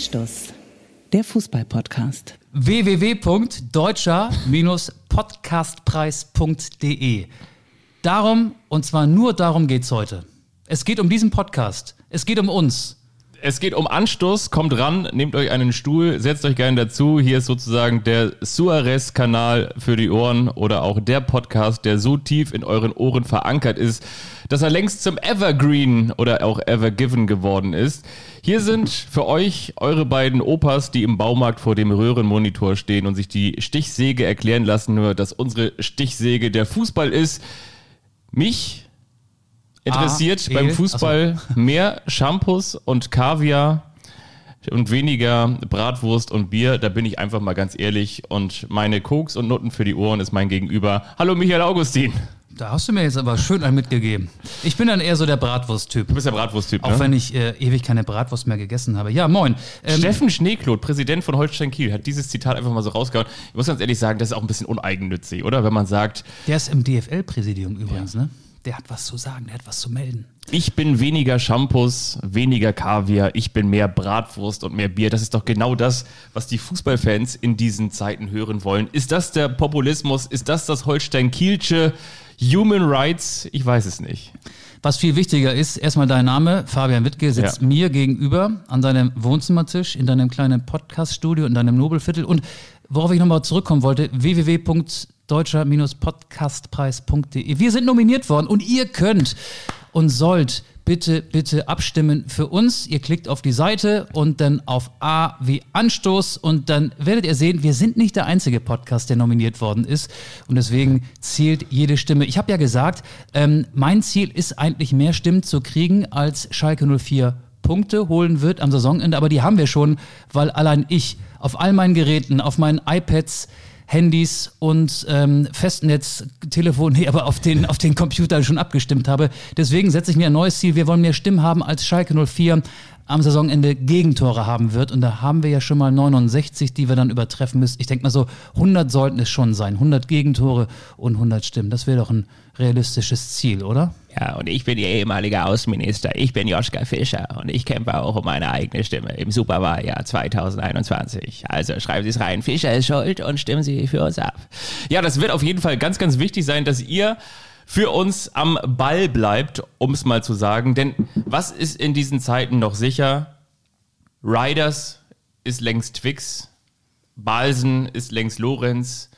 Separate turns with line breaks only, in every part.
Anstoß, der Fußball-Podcast.
www.deutscher-podcastpreis.de. Darum, und zwar nur darum geht es heute. Es geht um diesen Podcast. Es geht um uns.
Es geht um Anstoß, kommt ran, nehmt euch einen Stuhl, setzt euch gerne dazu. Hier ist sozusagen der Suarez-Kanal für die Ohren oder auch der Podcast, der so tief in euren Ohren verankert ist, dass er längst zum Evergreen oder auch Evergiven geworden ist. Hier sind für euch eure beiden Opas, die im Baumarkt vor dem Röhrenmonitor stehen und sich die Stichsäge erklären lassen, nur dass unsere Stichsäge der Fußball ist. Mich interessiert
Ah,
beim? Fußball mehr Shampoos und Kaviar und weniger Bratwurst und Bier. Da bin ich einfach mal ganz ehrlich. Und meine Koks und Nutten für die Ohren ist mein Gegenüber. Hallo Michael Augustin.
Da hast du mir jetzt aber schön einen mitgegeben. Ich bin dann eher so der Bratwurst-Typ.
Du bist der Bratwurst-Typ,
Auch
ne?
wenn ich äh, ewig keine Bratwurst mehr gegessen habe. Ja, moin. Ähm,
Steffen Schneekloth, Präsident von Holstein Kiel, hat dieses Zitat einfach mal so rausgehauen. Ich muss ganz ehrlich sagen, das ist auch ein bisschen uneigennützig, oder? Wenn man sagt,
der ist im DFL-Präsidium übrigens, ne? Der hat was zu sagen, der hat was zu melden.
ich bin weniger Shampoos, weniger Kaviar, ich bin mehr Bratwurst und mehr Bier. Das ist doch genau das, was die Fußballfans in diesen Zeiten hören wollen. Ist das der Populismus? Ist das das Holstein-Kielsche Human Rights? Ich weiß es nicht.
Was viel wichtiger ist, erstmal dein Name, Fabian Wittke, sitzt
Ja.
mir gegenüber an deinem Wohnzimmertisch, in deinem kleinen Podcaststudio, in deinem Nobelviertel. Und worauf ich nochmal zurückkommen wollte, www.deutscher-podcastpreis.de. Wir sind nominiert worden und ihr könnt und sollt bitte, bitte abstimmen für uns. Ihr klickt auf die Seite und dann auf A wie Anstoß und dann werdet ihr sehen, wir sind nicht der einzige Podcast, der nominiert worden ist und deswegen zählt jede Stimme. Ich habe ja gesagt, ähm, mein Ziel ist eigentlich mehr Stimmen zu kriegen, als Schalke 04 Punkte holen wird am Saisonende, aber die haben wir schon, weil allein ich auf all meinen Geräten, auf meinen iPads, Handys und ähm, Festnetz, Telefon, nee, aber auf den, auf den Computern schon abgestimmt habe. Deswegen setze ich mir ein neues Ziel. Wir wollen mehr Stimmen haben, als Schalke 04 am Saisonende Gegentore haben wird. Und da haben wir ja schon mal 69, die wir dann übertreffen müssen. Ich denke mal so, 100 sollten es schon sein. 100 Gegentore und 100 Stimmen. Das wäre doch ein realistisches Ziel, oder?
Ja, und ich bin Ihr ehemaliger Außenminister. Ich bin Joschka Fischer und ich kämpfe auch um meine eigene Stimme im Superwahljahr 2021. Also schreiben Sie es rein, Fischer ist schuld und stimmen Sie für uns ab.
Ja, das wird auf jeden Fall ganz, ganz wichtig sein, dass ihr für uns am Ball bleibt, um es mal zu sagen. Denn was ist in diesen Zeiten noch sicher? Riders ist längst Twix, Balsen ist längst Lorenz,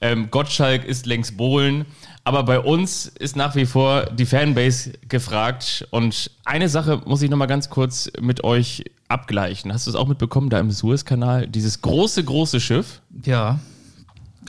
ähm, Gottschalk ist längst Bohlen. Aber bei uns ist nach wie vor die Fanbase gefragt. Und eine Sache muss ich nochmal ganz kurz mit euch abgleichen. Hast du es auch mitbekommen, da im Suezkanal? Dieses große, große Schiff.
Ja.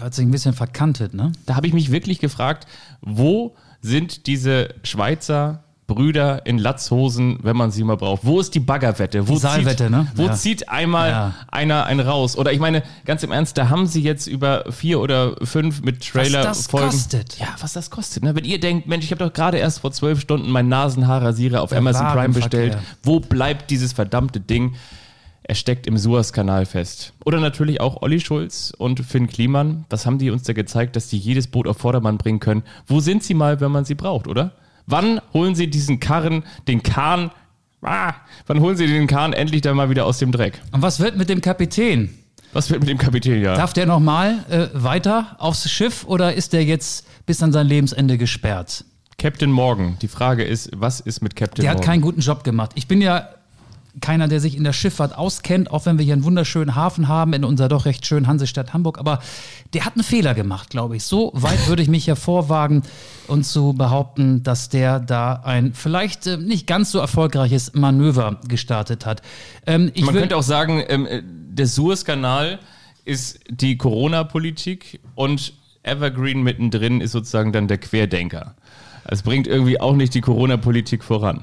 Hat sich ein bisschen verkantet, ne?
Da habe ich mich wirklich gefragt, wo sind diese Schweizer Brüder in Latzhosen, wenn man sie mal braucht? Wo ist die Baggerwette? Wo
Die Saalwette,
zieht,
ne?
Wo
Ja.
zieht einmal
Ja.
einer einen raus? Oder ich meine, ganz im Ernst, da haben sie jetzt über vier oder fünf mit Trailer
Was das
Folgen.
kostet.
Ja, was das kostet. Ne? Wenn ihr denkt, Mensch, ich habe doch gerade erst vor zwölf Stunden meinen Nasenhaarrasierer auf
Der
Amazon Prime bestellt. Wo bleibt dieses verdammte Ding? Er steckt im Suezkanal fest. Oder natürlich auch Olli Schulz und Finn Kliman. Was haben die uns da gezeigt, dass die jedes Boot auf Vordermann bringen können? Wo sind sie mal, wenn man sie braucht, oder? Wann holen sie diesen Karren, den Kahn, ah, wann holen sie den Kahn endlich dann mal wieder aus dem Dreck?
Und was wird mit dem Kapitän?
Was wird mit dem Kapitän, ja?
Darf der nochmal äh, weiter aufs Schiff oder ist der jetzt bis an sein Lebensende gesperrt?
Captain Morgan. Die Frage ist, was ist mit Captain
Der hat
Morgan?
keinen guten Job gemacht. Ich bin ja keiner, der sich in der Schifffahrt auskennt, auch wenn wir hier einen wunderschönen Hafen haben in unserer doch recht schönen Hansestadt Hamburg. Aber der hat einen Fehler gemacht, glaube ich. So weit würde ich mich hervorwagen und zu behaupten, dass der da ein vielleicht äh, nicht ganz so erfolgreiches Manöver gestartet hat. Ähm, ich
Man könnte auch sagen, ähm, äh, der Suezkanal ist die Corona-Politik und Evergreen mittendrin ist sozusagen dann der Querdenker. Es bringt irgendwie auch nicht die Corona-Politik voran.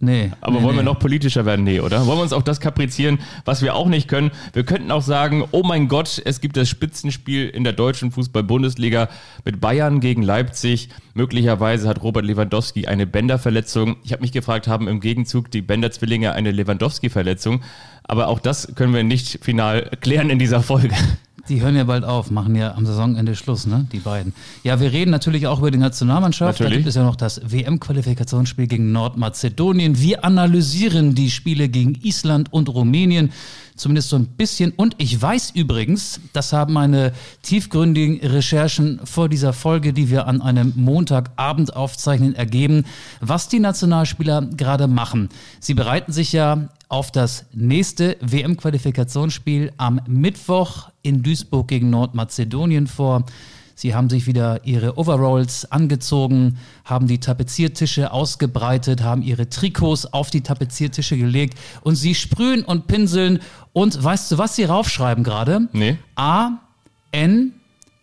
Nee,
Aber
nee,
wollen wir
nee.
noch politischer werden? Nee, oder? Wollen wir uns auch das kaprizieren, was wir auch nicht können? Wir könnten auch sagen, oh mein Gott, es gibt das Spitzenspiel in der deutschen Fußball-Bundesliga mit Bayern gegen Leipzig. Möglicherweise hat Robert Lewandowski eine Bänderverletzung. Ich habe mich gefragt, haben im Gegenzug die Bänder-Zwillinge eine Lewandowski-Verletzung? Aber auch das können wir nicht final klären in dieser Folge.
Die hören ja bald auf, machen ja am Saisonende Schluss, ne? Die beiden. Ja, wir reden natürlich auch über die Nationalmannschaft. Da
Natürlich.
gibt es ja noch das WM-Qualifikationsspiel gegen Nordmazedonien. Wir analysieren die Spiele gegen Island und Rumänien. Zumindest so ein bisschen. Und ich weiß übrigens, das haben meine tiefgründigen Recherchen vor dieser Folge, die wir an einem Montagabend aufzeichnen, ergeben, was die Nationalspieler gerade machen. Sie bereiten sich ja auf das nächste WM-Qualifikationsspiel am Mittwoch in Duisburg gegen Nordmazedonien vor. Sie haben sich wieder ihre Overalls angezogen, haben die Tapeziertische ausgebreitet, haben ihre Trikots auf die Tapeziertische gelegt und sie sprühen und pinseln. Und weißt du, was sie raufschreiben gerade?
Nee.
A, N,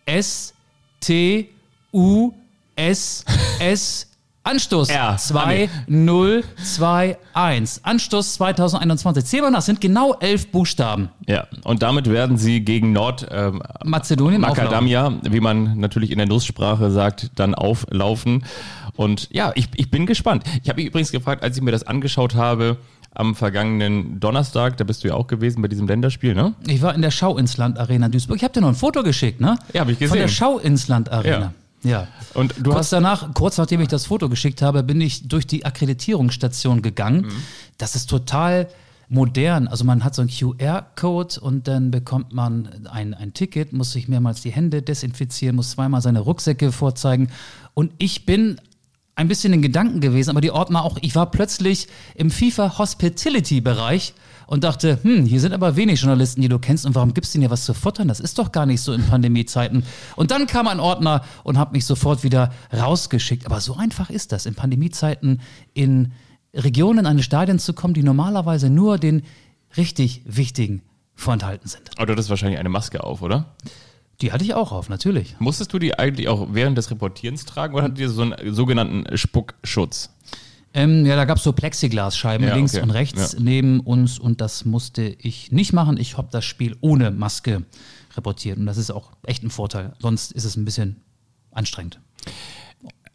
S, T, U, S, S, Anstoß
R.
2, 0, 2, 1. Anstoß 2021. Zähl mal nach, sind genau elf Buchstaben.
Ja, und damit werden sie gegen Nord ähm,
Mazedonien auflaufen.
Macadamia, wie man natürlich in der Nusssprache sagt, dann auflaufen. Und ja, ich, ich bin gespannt. Ich habe mich übrigens gefragt, als ich mir das angeschaut habe, am vergangenen Donnerstag, da bist du ja auch gewesen bei diesem Länderspiel, ne?
Ich war in der Schauinsland Arena Duisburg. Ich habe dir noch ein Foto geschickt, ne?
Ja, hab ich
Von
gesehen.
der Schauinsland Arena. Ja.
Und du
kurz
hast
danach, kurz nachdem ich das Foto geschickt habe, bin ich durch die Akkreditierungsstation gegangen.
Mhm.
Das ist total modern. Also man hat so einen QR-Code und dann bekommt man ein, ein Ticket, muss sich mehrmals die Hände desinfizieren, muss zweimal seine Rucksäcke vorzeigen. Und ich bin ein bisschen in Gedanken gewesen, aber die Ordner auch. Ich war plötzlich im FIFA Hospitality Bereich und dachte, hm, hier sind aber wenig Journalisten, die du kennst und warum gibt's denen ja was zu futtern? Das ist doch gar nicht so in Pandemiezeiten. Und dann kam ein Ordner und hat mich sofort wieder rausgeschickt. Aber so einfach ist das, in Pandemiezeiten in Regionen eines Stadions zu kommen, die normalerweise nur den richtig wichtigen vorenthalten sind.
Aber du hattest wahrscheinlich eine Maske auf, oder?
Die hatte ich auch auf, natürlich.
Musstest du die eigentlich auch während des Reportierens tragen oder hattet ihr so einen sogenannten Spuckschutz?
Ähm, ja, da gab es so Plexiglasscheiben
Ja,
links
okay.
und rechts
Ja.
neben uns und das musste ich nicht machen. Ich habe das Spiel ohne Maske reportiert und das ist auch echt ein Vorteil. Sonst ist es ein bisschen anstrengend.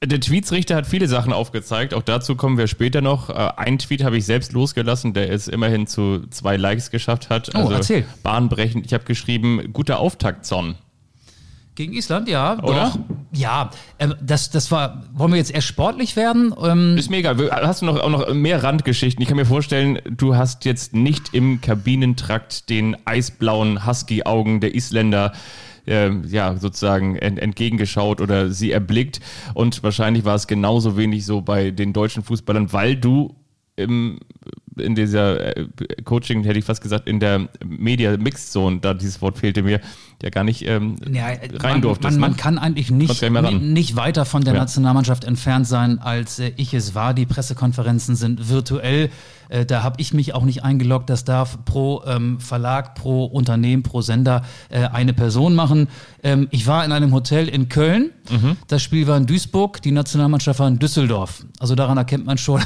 Der Tweetsrichter hat viele Sachen aufgezeigt, auch dazu kommen wir später noch. Äh, Einen Tweet habe ich selbst losgelassen, der es immerhin zu zwei Likes geschafft hat.
Oh, erzähl.
Bahnbrechend. Ich habe geschrieben, guter Auftakt, Son.
Gegen Island, ja.
Oder?
Doch. Ja, ähm, das, das war, wollen wir jetzt eher sportlich werden? Ähm,
Ist mega. Hast du noch, auch noch mehr Randgeschichten? Ich kann mir vorstellen, du hast jetzt nicht im Kabinentrakt den eisblauen Husky-Augen der Isländer ähm, ja, sozusagen ent, entgegengeschaut oder sie erblickt. Und wahrscheinlich war es genauso wenig so bei den deutschen Fußballern, weil du im, in dieser äh, Coaching, hätte ich fast gesagt, in der Media Mixed Zone, da dieses Wort fehlte mir, ja gar nicht ähm,
Ja,
rein
man,
durftest.
man, man
ne?
kann eigentlich nicht,
nicht
weiter von der
Ja.
Nationalmannschaft entfernt sein, als äh, ich es war. Die Pressekonferenzen sind virtuell. Äh, da habe ich mich auch nicht eingeloggt. Das darf pro ähm, Verlag, pro Unternehmen, pro Sender äh, eine Person machen. Ähm, ich war in einem Hotel in Köln.
Mhm.
Das Spiel war in Duisburg. Die Nationalmannschaft war in Düsseldorf. Also daran erkennt man schon,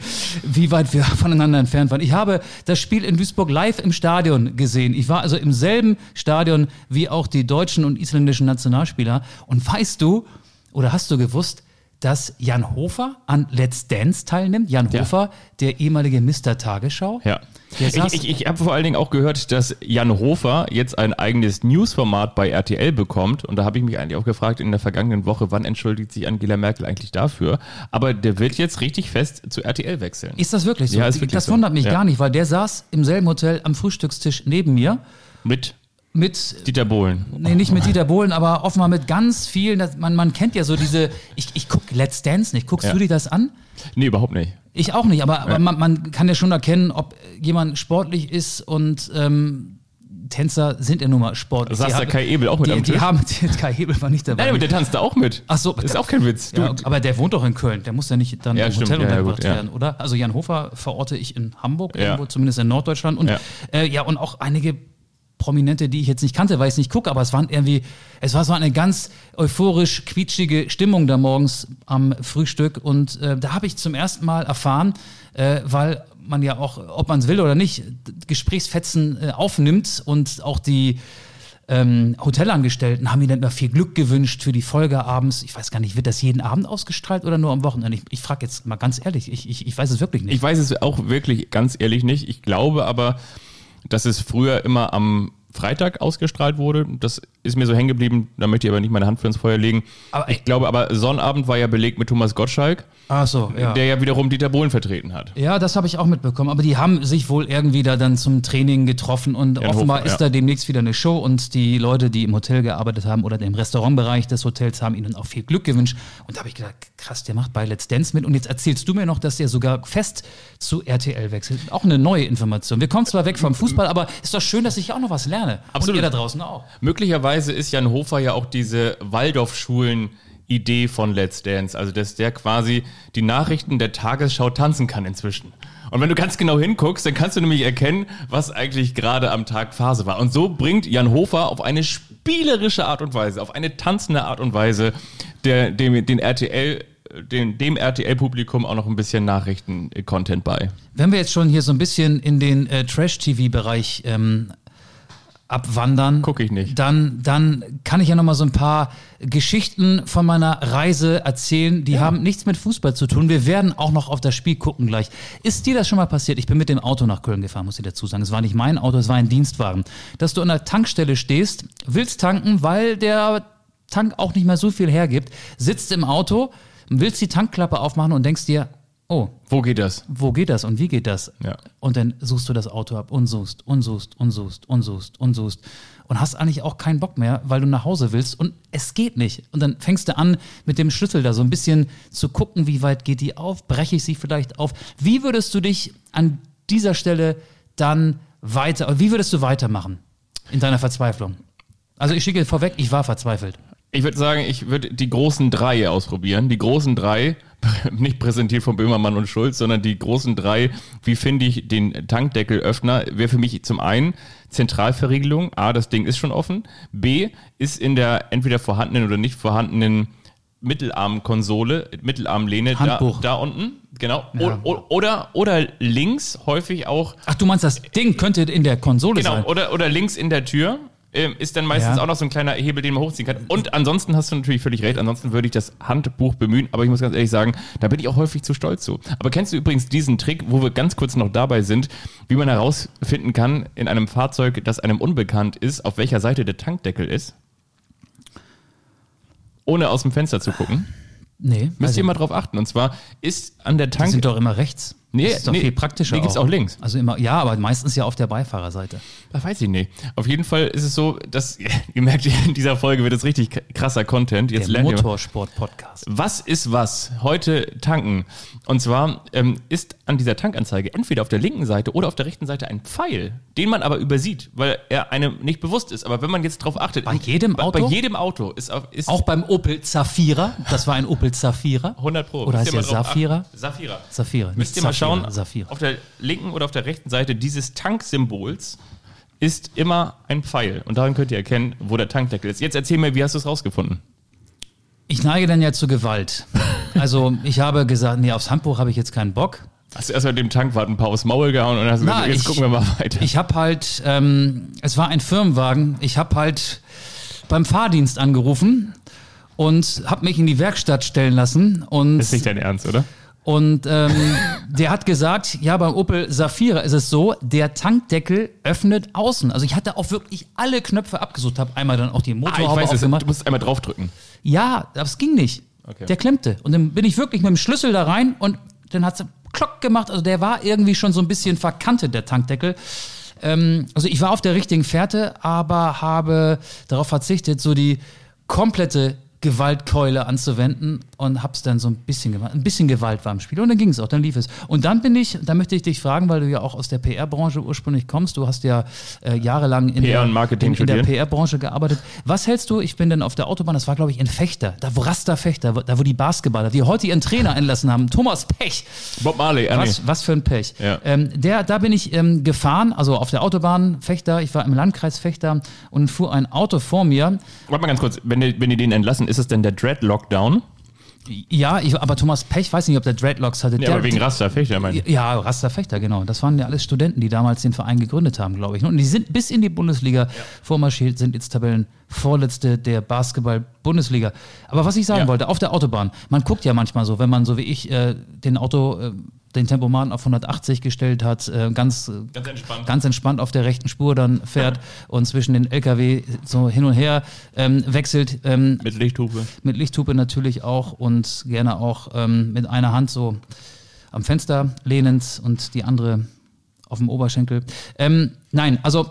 wie weit wir voneinander entfernt waren. Ich habe das Spiel in Duisburg live im Stadion gesehen. Ich war also im selben Stadion wie auch die deutschen und isländischen Nationalspieler. Und weißt du, oder hast du gewusst, dass Jan Hofer an Let's Dance teilnimmt? Jan
Ja.
Hofer, der ehemalige Mr. Tagesschau.
Ja. Ich, ich, ich habe vor allen Dingen auch gehört, dass Jan Hofer jetzt ein eigenes Newsformat bei RTL bekommt. Und da habe ich mich eigentlich auch gefragt in der vergangenen Woche, wann entschuldigt sich Angela Merkel eigentlich dafür? Aber der wird jetzt richtig fest zu RTL wechseln.
Ist das wirklich so?
Ja, ist wirklich
das
so.
wundert mich
Ja.
gar nicht, weil der saß im selben Hotel am Frühstückstisch neben mir
Mit
mit
Dieter Bohlen.
Nee, nicht mit Dieter Bohlen, aber offenbar mit ganz vielen. Das, man, man kennt ja so diese. Ich, ich guck Let's Dance nicht. Guckst
Ja.
du dir das an?
Nee, überhaupt nicht.
Ich auch nicht, aber, aber man, man kann ja schon erkennen, ob jemand sportlich ist und ähm, Tänzer sind ja nun mal sportlich.
Saß
Die
der Kai Ebel auch mit
die,
am
die
Tisch?
haben, Kai Hebel war nicht dabei.
Nein, aber der tanzt da auch mit.
Ach so,
Ist auch kein Witz.
Ja, aber der wohnt doch in Köln. Der muss ja nicht dann
Ja,
im
stimmt.
Hotel
Ja, ja,
untergebracht
ja.
werden, oder? Also Jan Hofer verorte ich in Hamburg,
Ja.
irgendwo, zumindest in Norddeutschland. Und
Ja.
ja. Äh, ja, und auch einige Prominente, die ich jetzt nicht kannte, weil ich es nicht gucke, aber es waren irgendwie, es war so eine ganz euphorisch quietschige Stimmung da morgens am Frühstück. Und äh, da habe ich zum ersten Mal erfahren, äh, weil man ja auch, ob man es will oder nicht, Gesprächsfetzen äh, aufnimmt und auch die ähm, Hotelangestellten haben mir dann immer viel Glück gewünscht für die Folge abends. Ich weiß gar nicht, wird das jeden Abend ausgestrahlt oder nur am Wochenende? Ich, ich frage jetzt mal ganz ehrlich, ich, ich, ich weiß es wirklich nicht.
Ich weiß es auch wirklich ganz ehrlich nicht. Ich glaube aber, dass es früher immer am Freitag ausgestrahlt wurde. Das ist mir so hängen geblieben. Da möchte ich aber nicht meine Hand für ins Feuer legen.
Aber-
ich glaube aber, Sonnabend war ja belegt mit Thomas Gottschalk,
Ach so, ja.
der ja wiederum Dieter Bohlen vertreten hat.
Ja, das habe ich auch mitbekommen. Aber die haben sich wohl irgendwie da dann zum Training getroffen und
Ja,
offenbar
Hofer,
ist
ja.
da demnächst wieder eine Show und die Leute, die im Hotel gearbeitet haben oder im Restaurantbereich des Hotels, haben ihnen auch viel Glück gewünscht. Und da habe ich gedacht, krass, der macht bei Let's Dance mit und jetzt erzählst du mir noch, dass der sogar fest zu RTL wechselt. Auch eine neue Information. Wir kommen zwar weg vom Fußball, aber ist doch schön, dass ich auch noch was lerne.
Absolut.
Und ihr da draußen auch.
Möglicherweise ist Jan Hofer ja auch diese Waldorfschulen Idee von Let's Dance, also dass der quasi die Nachrichten der Tagesschau tanzen kann inzwischen. Und wenn du ganz genau hinguckst, dann kannst du nämlich erkennen, was eigentlich gerade am Tag Phase war. Und so bringt Jan Hofer auf eine spielerische Art und Weise, auf eine tanzende Art und Weise, der, dem, den RTL, dem, dem RTL-Publikum auch noch ein bisschen Nachrichten-Content bei.
Wenn wir jetzt schon hier so ein bisschen in den äh, Trash-TV-Bereich ähm, abwandern,
Guck ich nicht.
Dann, dann kann ich ja noch mal so ein paar Geschichten von meiner Reise erzählen. Die haben nichts mit Fußball zu tun. Wir werden auch noch auf das Spiel gucken gleich. Ist dir das schon mal passiert? Ich bin mit dem Auto nach Köln gefahren, muss ich dazu sagen. Es war nicht mein Auto, es war ein Dienstwagen. Dass du an der Tankstelle stehst, willst tanken, weil der Tank auch nicht mehr so viel hergibt, sitzt im Auto, willst die Tankklappe aufmachen und denkst dir, oh,
Wo geht das?
wo geht das und wie geht das?
Ja.
Und dann suchst du das Auto ab und suchst und suchst und suchst und suchst und suchst und hast eigentlich auch keinen Bock mehr, weil du nach Hause willst und es geht nicht. Und dann fängst du an, mit dem Schlüssel da so ein bisschen zu gucken, wie weit geht die auf, breche ich sie vielleicht auf. Wie würdest du dich an dieser Stelle dann weiter, oder wie würdest du weitermachen in deiner Verzweiflung? Also ich schicke vorweg, ich war verzweifelt.
Ich würde sagen, ich würde die großen drei ausprobieren. Die großen drei, nicht präsentiert von Böhmermann und Schulz, sondern die großen drei, wie finde ich den Tankdeckelöffner, wäre für mich zum einen Zentralverriegelung. A, das Ding ist schon offen. B, ist in der entweder vorhandenen oder nicht vorhandenen Mittelarmkonsole, Mittelarmlehne da, da unten. Genau.
Ja.
O, o, oder, oder links häufig auch
Ach, du meinst, das Ding könnte in der Konsole
Genau,
sein?
oder, oder links in der Tür ist dann meistens
Ja.
auch noch so ein kleiner Hebel, den man hochziehen kann. Und ansonsten hast du natürlich völlig recht, ansonsten würde ich das Handbuch bemühen, aber ich muss ganz ehrlich sagen, da bin ich auch häufig zu stolz zu. Aber kennst du übrigens diesen Trick, wo wir ganz kurz noch dabei sind, wie man herausfinden kann in einem Fahrzeug, das einem unbekannt ist, auf welcher Seite der Tankdeckel ist? Ohne aus dem Fenster zu gucken.
Nee.
Müsst
also,
ihr mal drauf achten. Und zwar ist an der
die
Tank...
sind doch immer rechts.
Nee,
das ist doch
nee,
viel praktischer.
die gibt's auch links.
Also immer, ja, aber meistens ja auf der Beifahrerseite.
Das weiß ich nicht. Auf jeden Fall ist es so, dass, ihr merkt, in dieser Folge wird es richtig krasser Content. Jetzt
Der Motorsport-Podcast.
was ist was? Heute tanken. Und zwar ähm, ist an dieser Tankanzeige entweder auf der linken Seite oder auf der rechten Seite ein Pfeil, den man aber übersieht, weil er einem nicht bewusst ist. Aber wenn man jetzt drauf achtet.
Bei jedem
bei,
Auto?
Bei jedem Auto ist, ist
Auch beim Opel Zafira. Das war ein Opel Zafira.
100 Pro.
Oder heißt der Saphira?
Saphira.
Saphira.
Müsst ihr mal schauen,
Saphira.
auf der linken oder auf der rechten Seite dieses Tanksymbols ist immer ein Pfeil. Und daran könnt ihr erkennen, wo der Tankdeckel ist. Jetzt erzähl mir, wie hast du es rausgefunden?
Ich neige dann ja zu Gewalt. Also ich habe gesagt, nee, aufs Handbuch habe ich jetzt keinen Bock.
Hast du erst mit dem Tankwart ein paar aufs Maul gehauen und hast
Na,
gesagt, jetzt
ich-
gucken wir mal weiter.
Ich habe halt, ähm, es war ein Firmenwagen, ich habe halt beim Fahrdienst angerufen und habe mich in die Werkstatt stellen lassen und
ist nicht dein Ernst, oder?
Und ähm, der hat gesagt, ja, beim Opel Safira ist es so, der Tankdeckel öffnet außen. Also ich hatte auch wirklich alle Knöpfe abgesucht, habe einmal dann auch die
Ah, ich
Motorhaube
weiß es,
aufgemacht.
du musst einmal draufdrücken.
Ja, das ging nicht.
Okay.
Der klemmte. Und dann bin ich wirklich mit dem Schlüssel da rein und dann hat es Klock gemacht. Also der war irgendwie schon so ein bisschen verkantet, der Tankdeckel. Ähm, also ich war auf der richtigen Fährte, aber habe darauf verzichtet, so die komplette Gewaltkeule anzuwenden und hab's dann so ein bisschen gemacht. Ein bisschen Gewalt war im Spiel und dann ging es auch, dann lief es. Und dann bin ich, da möchte ich dich fragen, weil du ja auch aus der PR-Branche ursprünglich kommst, du hast ja äh, jahrelang in,
PR
der, in, in der. PR-Branche gearbeitet. Was hältst du, ich bin dann auf der Autobahn, das war glaube ich in Fechter, da wo Rasta Fechter, da wo die Basketballer, die heute ihren Trainer entlassen haben, Thomas Pech,
Bob Marley, ah,
was, was für ein Pech.
Ja.
Ähm, der, da bin ich ähm, gefahren, also auf der Autobahn Fechter, ich war im Landkreis Fechter und fuhr ein Auto vor mir.
Warte mal ganz kurz, wenn die, wenn die den entlassen, ist es denn der Dread-Lockdown?
Ja, ich, aber Thomas Pech, weiß nicht, ob der Dreadlocks hatte.
Ja,
der,
aber wegen Raster Fechter, meine ich.
Ja, Rasta Fechter, genau. Das waren ja alles Studenten, die damals den Verein gegründet haben, glaube ich. Und die sind bis in die Bundesliga vormarschiert, sind jetzt Tabellenvorletzte der Basketball-Bundesliga. Aber was ich sagen
Ja.
wollte, auf der Autobahn, man guckt ja manchmal so, wenn man so wie ich äh, den Auto, äh, den Tempomaten auf 180 gestellt hat, äh, ganz,
Ganz entspannt.
ganz entspannt auf der rechten Spur dann fährt und zwischen den LKW so hin und her ähm, wechselt. Ähm,
Mit Lichthupe.
mit Lichthupe natürlich auch und gerne auch ähm, mit einer Hand so am Fenster lehnend und die andere auf dem Oberschenkel. Ähm, nein, also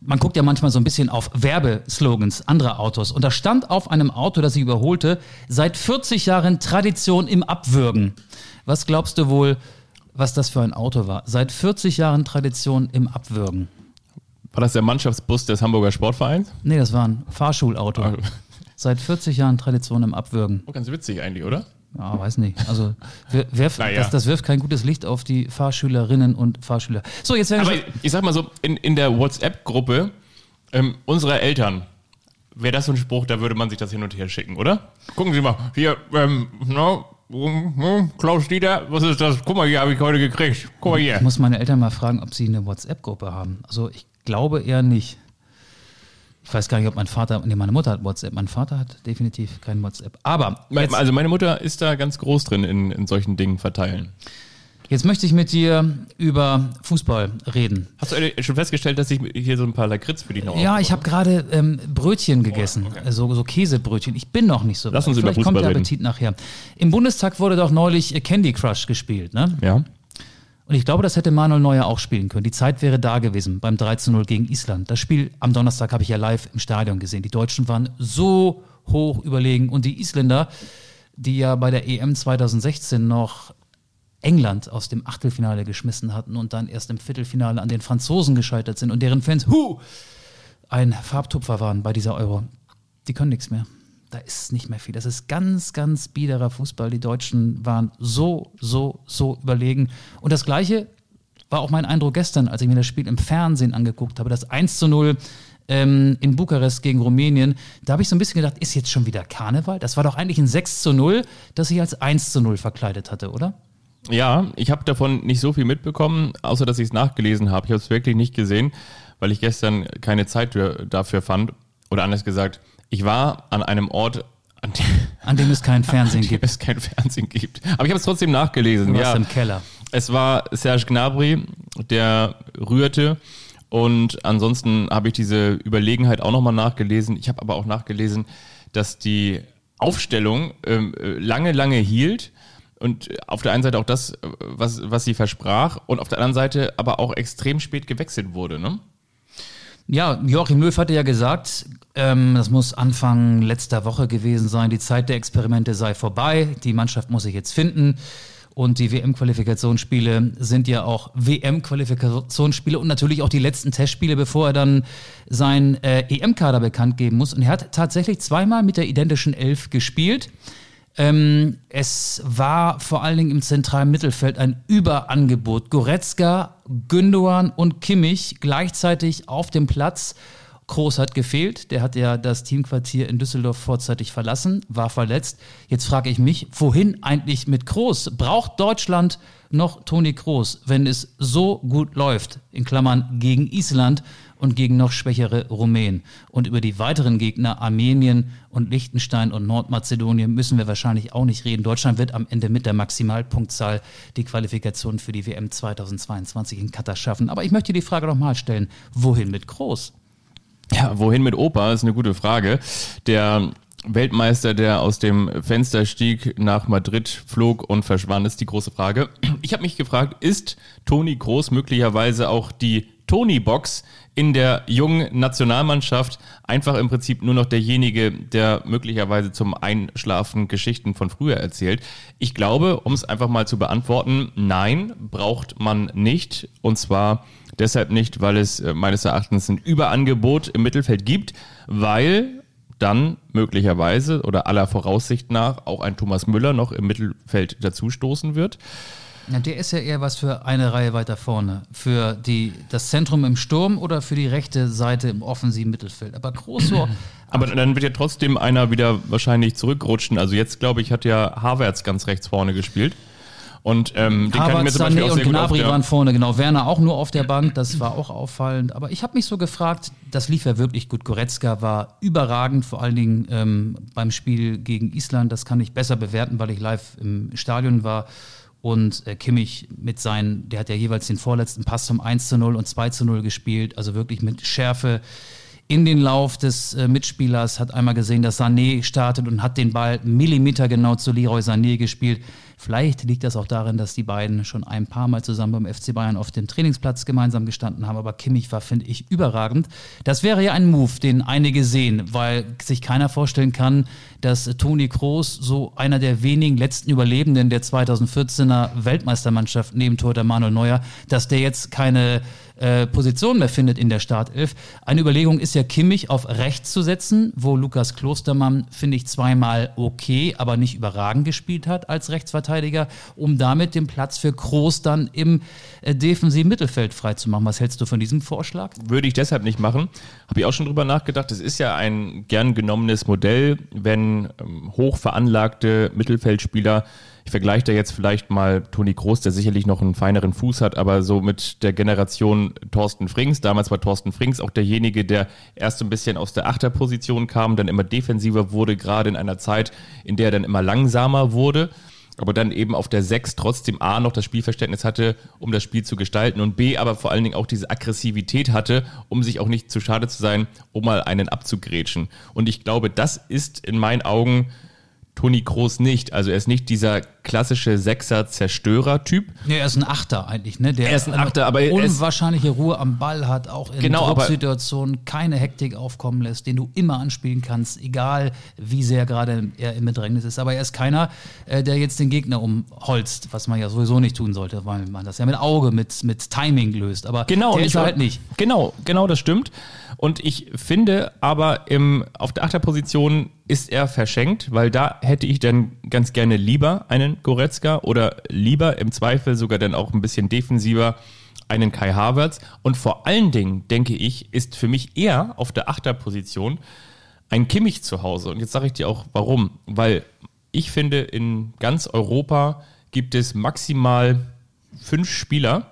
man guckt ja manchmal so ein bisschen auf Werbeslogans anderer Autos und da stand auf einem Auto, das ich überholte, seit 40 Jahren Tradition im Abwürgen. Was glaubst du wohl, was das für ein Auto war? Seit 40 Jahren Tradition im Abwürgen.
War das der Mannschaftsbus des Hamburger Sportvereins?
Nee, das war ein Fahrschulauto.
Ah.
Seit 40 Jahren Tradition im Abwürgen.
Oh, ganz witzig eigentlich, oder?
Ja, weiß nicht. Also wir, wirf,
Naja.
das, das wirft kein gutes Licht auf die Fahrschülerinnen und Fahrschüler. So, jetzt werden
Aber
wir.
ich sag mal so, in, in der WhatsApp-Gruppe ähm, unserer Eltern wäre das so ein Spruch, da würde man sich das hin und her schicken, oder? Gucken Sie mal, hier, ähm, no, Klaus Dieter, was ist das? Guck mal, hier habe ich heute gekriegt. Guck mal hier.
Ich muss meine Eltern mal fragen, ob sie eine WhatsApp-Gruppe haben. Also ich glaube eher nicht. Ich weiß gar nicht, ob mein Vater, nee, meine Mutter hat WhatsApp. Mein Vater hat definitiv kein WhatsApp. Aber
Also meine Mutter ist da ganz groß drin in, in solchen Dingen verteilen.
Jetzt möchte ich mit dir über Fußball reden.
Hast du schon festgestellt, dass ich hier so ein paar Lakritz für dich noch
Ja, ich habe gerade ähm, Brötchen gegessen,
okay.
also so Käsebrötchen. Ich bin noch nicht so
Lass uns über
Vielleicht kommt
Fußball
der
reden.
Appetit nachher. Im Bundestag wurde doch neulich äh, Candy Crush gespielt, ne?
Ja.
Und ich glaube, das hätte Manuel Neuer auch spielen können. Die Zeit wäre da gewesen beim 13-0 gegen Island. Das Spiel am Donnerstag habe ich ja live im Stadion gesehen. Die Deutschen waren so hoch überlegen und die Isländer, die ja bei der EM 2016 noch England aus dem Achtelfinale geschmissen hatten und dann erst im Viertelfinale an den Franzosen gescheitert sind und deren Fans, hu, ein Farbtupfer waren bei dieser Euro. Die können nichts mehr. Da ist nicht mehr viel. Das ist ganz, ganz biederer Fußball. Die Deutschen waren so, so, so überlegen. Und das Gleiche war auch mein Eindruck gestern, als ich mir das Spiel im Fernsehen angeguckt habe. Das 1 zu 0 ähm, in Bukarest gegen Rumänien. Da habe ich so ein bisschen gedacht, ist jetzt schon wieder Karneval? Das war doch eigentlich ein 6 zu 0, das sich als 1 zu 0 verkleidet hatte, oder?
Ja, ich habe davon nicht so viel mitbekommen, außer dass ich es nachgelesen habe. Ich habe es wirklich nicht gesehen, weil ich gestern keine Zeit für- dafür fand. Oder anders gesagt, ich war an einem Ort, an dem,
An dem es kein Fernsehen
an dem
gibt.
es kein Fernsehen gibt. Aber ich habe es trotzdem nachgelesen.
Du warst
Ja,
im Keller.
es war Serge Gnabry, der rührte. Und ansonsten habe ich diese Überlegenheit auch nochmal nachgelesen. Ich habe aber auch nachgelesen, dass die Aufstellung ähm, äh, lange, lange hielt. Und auf der einen Seite auch das, was, was sie versprach, und auf der anderen Seite aber auch extrem spät gewechselt wurde. Ne?
Ja, Joachim Löw hatte ja gesagt, ähm, das muss Anfang letzter Woche gewesen sein, die Zeit der Experimente sei vorbei, die Mannschaft muss sich jetzt finden. Und die WM-Qualifikationsspiele sind ja auch WM-Qualifikationsspiele und natürlich auch die letzten Testspiele, bevor er dann sein äh, EM-Kader bekannt geben muss. Und er hat tatsächlich zweimal mit der identischen Elf gespielt. Ähm, es war vor allen Dingen im zentralen Mittelfeld ein Überangebot. Goretzka, Gündogan und Kimmich gleichzeitig auf dem Platz. Kroos hat gefehlt. Der hat ja das Teamquartier in Düsseldorf vorzeitig verlassen, war verletzt. Jetzt frage ich mich, wohin eigentlich mit Kroos? Braucht Deutschland noch Toni Kroos, wenn es so gut läuft? In Klammern gegen Island und gegen noch schwächere Rumänen. Und über die weiteren Gegner Armenien und Liechtenstein und Nordmazedonien müssen wir wahrscheinlich auch nicht reden. Deutschland wird am Ende mit der Maximalpunktzahl die Qualifikation für die WM 2022 in Katar schaffen. Aber ich möchte die Frage nochmal stellen, wohin mit Groß?
Ja, wohin mit Opa ist eine gute Frage. Der Weltmeister, der aus dem Fenster stieg, nach Madrid flog und verschwand, ist die große Frage. Ich habe mich gefragt, ist Toni Groß möglicherweise auch die Toni-Box in der jungen Nationalmannschaft einfach im Prinzip nur noch derjenige, der möglicherweise zum Einschlafen Geschichten von früher erzählt? Ich glaube, um es einfach mal zu beantworten, nein, braucht man nicht. Und zwar Deshalb nicht, weil es äh, meines Erachtens ein Überangebot im Mittelfeld gibt, weil dann möglicherweise oder aller Voraussicht nach auch ein Thomas Müller noch im Mittelfeld dazustoßen wird.
Ja, der ist ja eher was für eine Reihe weiter vorne. Für die, das Zentrum im Sturm oder für die rechte Seite im offensiven Mittelfeld. Aber Groß so.
Aber dann wird ja trotzdem einer wieder wahrscheinlich zurückrutschen. Also jetzt, glaube ich, hat ja Havertz ganz rechts vorne gespielt. Und ähm, den kann ich mir
Havertz,
zum Beispiel
Sané
auch
und
sehr auf
Gnabry waren vorne, genau. Werner auch nur auf der Bank, das war auch auffallend. Aber ich habe mich so gefragt, das lief ja wirklich gut. Goretzka war überragend, vor allen Dingen ähm, beim Spiel gegen Island. Das kann ich besser bewerten, weil ich live im Stadion war. Und äh, Kimmich mit seinen, der hat ja jeweils den vorletzten Pass zum 1 zu 0 und 2 zu 0 gespielt, also wirklich mit Schärfe in den Lauf des äh, Mitspielers, hat einmal gesehen, dass Sané startet und hat den Ball millimetergenau zu Leroy Sané gespielt. Vielleicht liegt das auch darin, dass die beiden schon ein paar Mal zusammen beim FC Bayern auf dem Trainingsplatz gemeinsam gestanden haben. Aber Kimmich war, finde ich, überragend. Das wäre ja ein Move, den einige sehen, weil sich keiner vorstellen kann, dass Toni Kroos, so einer der wenigen letzten Überlebenden der 2014er Weltmeistermannschaft neben Torhüter Manuel Neuer, dass der jetzt keine äh, Position mehr findet in der Startelf. Eine Überlegung ist ja, Kimmich auf rechts zu setzen, wo Lukas Klostermann, finde ich, zweimal okay, aber nicht überragend gespielt hat als Rechtsverteidiger, um damit den Platz für Kroos dann im äh, defensiven Mittelfeld freizumachen. Was hältst du von diesem Vorschlag?
Würde ich deshalb nicht machen. Habe ich auch schon drüber nachgedacht. Es ist ja ein gern genommenes Modell, wenn ähm, hoch veranlagte Mittelfeldspieler ich vergleiche da jetzt vielleicht mal Toni Groß, der sicherlich noch einen feineren Fuß hat, aber so mit der Generation Thorsten Frings. Damals war Thorsten Frings auch derjenige, der erst ein bisschen aus der Achterposition kam, dann immer defensiver wurde, gerade in einer Zeit, in der er dann immer langsamer wurde aber dann eben auf der 6 trotzdem A noch das Spielverständnis hatte, um das Spiel zu gestalten und B aber vor allen Dingen auch diese Aggressivität hatte, um sich auch nicht zu schade zu sein, um mal einen abzugrätschen. Und ich glaube, das ist in meinen Augen Toni Kroos nicht. Also er ist nicht dieser klassische Sechser-Zerstörer-Typ.
Nee, er ist ein Achter eigentlich, ne? Der
er ist ein Achter, aber er
unwahrscheinliche Ruhe am Ball hat, auch in
genau,
Drucksituationen keine Hektik aufkommen lässt, den du immer anspielen kannst, egal wie sehr gerade er im Bedrängnis ist. Aber er ist keiner, äh, der jetzt den Gegner umholzt, was man ja sowieso nicht tun sollte, weil man das ja mit Auge, mit, mit Timing löst. Aber
genau,
der ist halt nicht.
Genau, genau, das stimmt. Und ich finde aber im, auf der Achterposition ist er verschenkt, weil da hätte ich dann ganz gerne lieber einen Goretzka oder lieber im Zweifel sogar dann auch ein bisschen defensiver einen Kai Havertz. Und vor allen Dingen, denke ich, ist für mich eher auf der Achterposition ein Kimmich zu Hause. Und jetzt sage ich dir auch warum. Weil ich finde, in ganz Europa gibt es maximal fünf Spieler,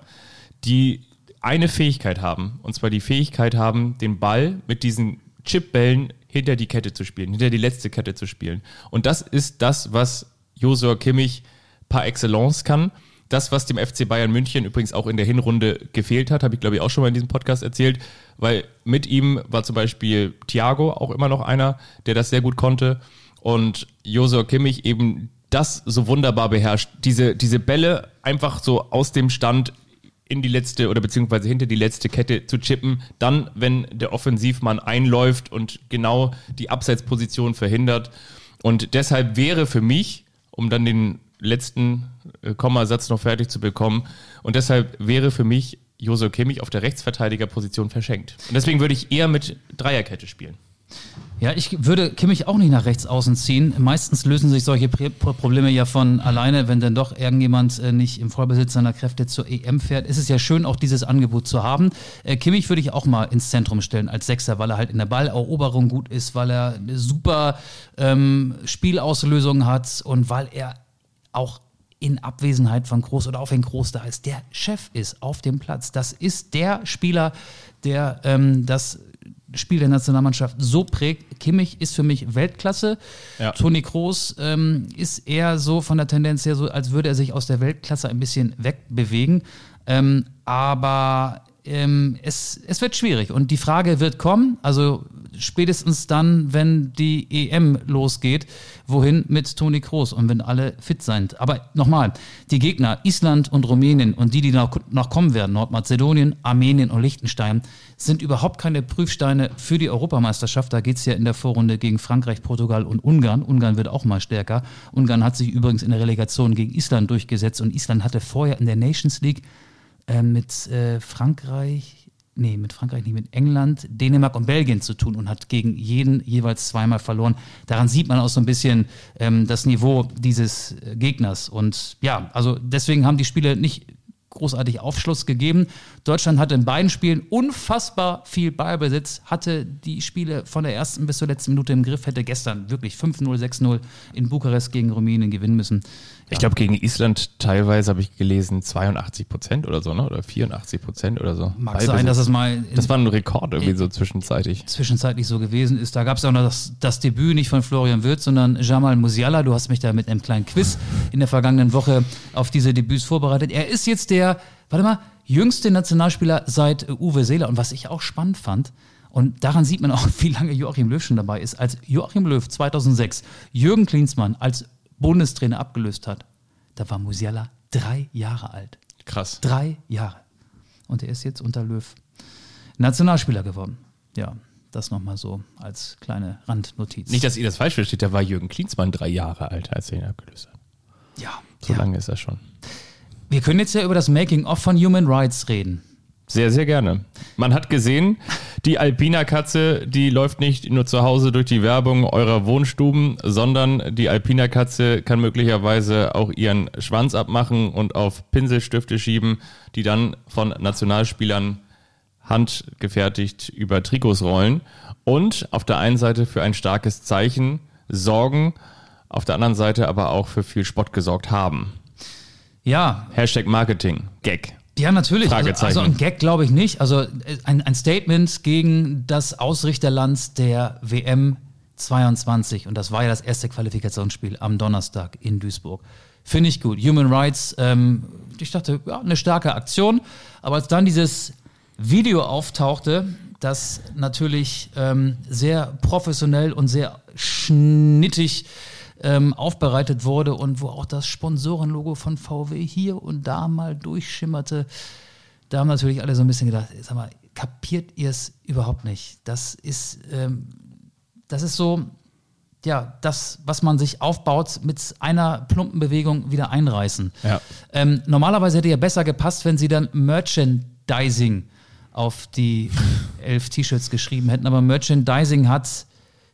die eine Fähigkeit haben. Und zwar die Fähigkeit haben, den Ball mit diesen Chipbällen hinter die Kette zu spielen, hinter die letzte Kette zu spielen. Und das ist das, was Josua Kimmich par excellence kann. Das, was dem FC Bayern München übrigens auch in der Hinrunde gefehlt hat, habe ich glaube ich auch schon mal in diesem Podcast erzählt, weil mit ihm war zum Beispiel Thiago auch immer noch einer, der das sehr gut konnte. Und Josua Kimmich eben das so wunderbar beherrscht. Diese, diese Bälle einfach so aus dem Stand in die letzte oder beziehungsweise hinter die letzte Kette zu chippen. Dann, wenn der Offensivmann einläuft und genau die Abseitsposition verhindert. Und deshalb wäre für mich, um dann den letzten äh, Kommasatz noch fertig zu bekommen, und deshalb wäre für mich Joso Kimmich auf der Rechtsverteidigerposition verschenkt. Und deswegen würde ich eher mit Dreierkette spielen.
Ja, ich würde Kimmich auch nicht nach rechts außen ziehen. Meistens lösen sich solche Probleme ja von alleine, wenn dann doch irgendjemand äh, nicht im Vollbesitz seiner Kräfte zur EM fährt. Es ist ja schön, auch dieses Angebot zu haben. Äh, Kimmich würde ich auch mal ins Zentrum stellen als Sechser, weil er halt in der Balleroberung gut ist, weil er eine super ähm, Spielauslösung hat und weil er auch in Abwesenheit von Groß oder auch wenn Groß da ist, der Chef ist auf dem Platz. Das ist der Spieler, der ähm, das Spiel der Nationalmannschaft so prägt. Kimmich ist für mich Weltklasse. Ja. Toni Kroos ähm, ist eher so von der Tendenz her so, als würde er sich aus der Weltklasse ein bisschen wegbewegen. Ähm, aber ähm, es, es wird schwierig und die Frage wird kommen, also spätestens dann, wenn die EM losgeht, wohin mit Toni Kroos und wenn alle fit sind. Aber nochmal, die Gegner Island und Rumänien und die, die noch, noch kommen werden, Nordmazedonien, Armenien und Liechtenstein, sind überhaupt keine Prüfsteine für die Europameisterschaft. Da geht es ja in der Vorrunde gegen Frankreich, Portugal und Ungarn. Ungarn wird auch mal stärker. Ungarn hat sich übrigens in der Relegation gegen Island durchgesetzt und Island hatte vorher in der Nations League äh, mit äh, Frankreich, nee, mit Frankreich nicht, mit England, Dänemark und Belgien zu tun und hat gegen jeden jeweils zweimal verloren. Daran sieht man auch so ein bisschen ähm, das Niveau dieses äh, Gegners. Und ja, also deswegen haben die Spiele nicht großartig Aufschluss gegeben. Deutschland hatte in beiden Spielen unfassbar viel Ballbesitz, hatte die Spiele von der ersten bis zur letzten Minute im Griff, hätte gestern wirklich 5-0, 6-0 in Bukarest gegen Rumänien gewinnen müssen.
Ich glaube, gegen Island teilweise habe ich gelesen 82 Prozent oder so, ne? Oder 84 Prozent oder so.
Mag
Ballbesitz.
sein, dass es mal
Das war ein Rekord irgendwie so zwischenzeitig.
zwischenzeitlich so gewesen ist. Da gab es auch noch das, das Debüt nicht von Florian Wirth, sondern Jamal Musiala. Du hast mich da mit einem kleinen Quiz in der vergangenen Woche auf diese Debüts vorbereitet. Er ist jetzt der, warte mal, jüngste Nationalspieler seit äh, Uwe Seeler. Und was ich auch spannend fand, und daran sieht man auch, wie lange Joachim Löw schon dabei ist, als Joachim Löw 2006 Jürgen Klinsmann als Bundestrainer abgelöst hat, da war Musiala drei Jahre alt.
Krass.
Drei Jahre. Und er ist jetzt unter Löw Nationalspieler geworden. Ja, das nochmal so als kleine Randnotiz.
Nicht, dass ihr das falsch versteht, da war Jürgen Klinsmann drei Jahre alt, als er ihn abgelöst hat.
ja,
So
ja.
lange ist er schon.
Wir können jetzt ja über das Making-of von Human Rights reden.
Sehr, sehr gerne. Man hat gesehen, die Alpina-Katze, die läuft nicht nur zu Hause durch die Werbung eurer Wohnstuben, sondern die Alpina-Katze kann möglicherweise auch ihren Schwanz abmachen und auf Pinselstifte schieben, die dann von Nationalspielern handgefertigt über Trikots rollen und auf der einen Seite für ein starkes Zeichen sorgen, auf der anderen Seite aber auch für viel Spott gesorgt haben.
Ja,
Hashtag Marketing, Gag.
Ja, natürlich. Also,
Fragezeichen.
also ein Gag glaube ich nicht. Also äh, ein, ein Statement gegen das Ausrichterland der WM 22. Und das war ja das erste Qualifikationsspiel am Donnerstag in Duisburg. Finde ich gut. Human Rights, ähm, ich dachte, ja, eine starke Aktion. Aber als dann dieses Video auftauchte, das natürlich ähm, sehr professionell und sehr schnittig ähm, aufbereitet wurde und wo auch das Sponsorenlogo von VW hier und da mal durchschimmerte, da haben natürlich alle so ein bisschen gedacht, sag mal, kapiert ihr es überhaupt nicht? Das ist, ähm, das ist so, ja, das, was man sich aufbaut, mit einer plumpen Bewegung wieder einreißen.
Ja.
Ähm, normalerweise hätte ja besser gepasst, wenn sie dann Merchandising auf die elf T-Shirts geschrieben hätten, aber Merchandising hat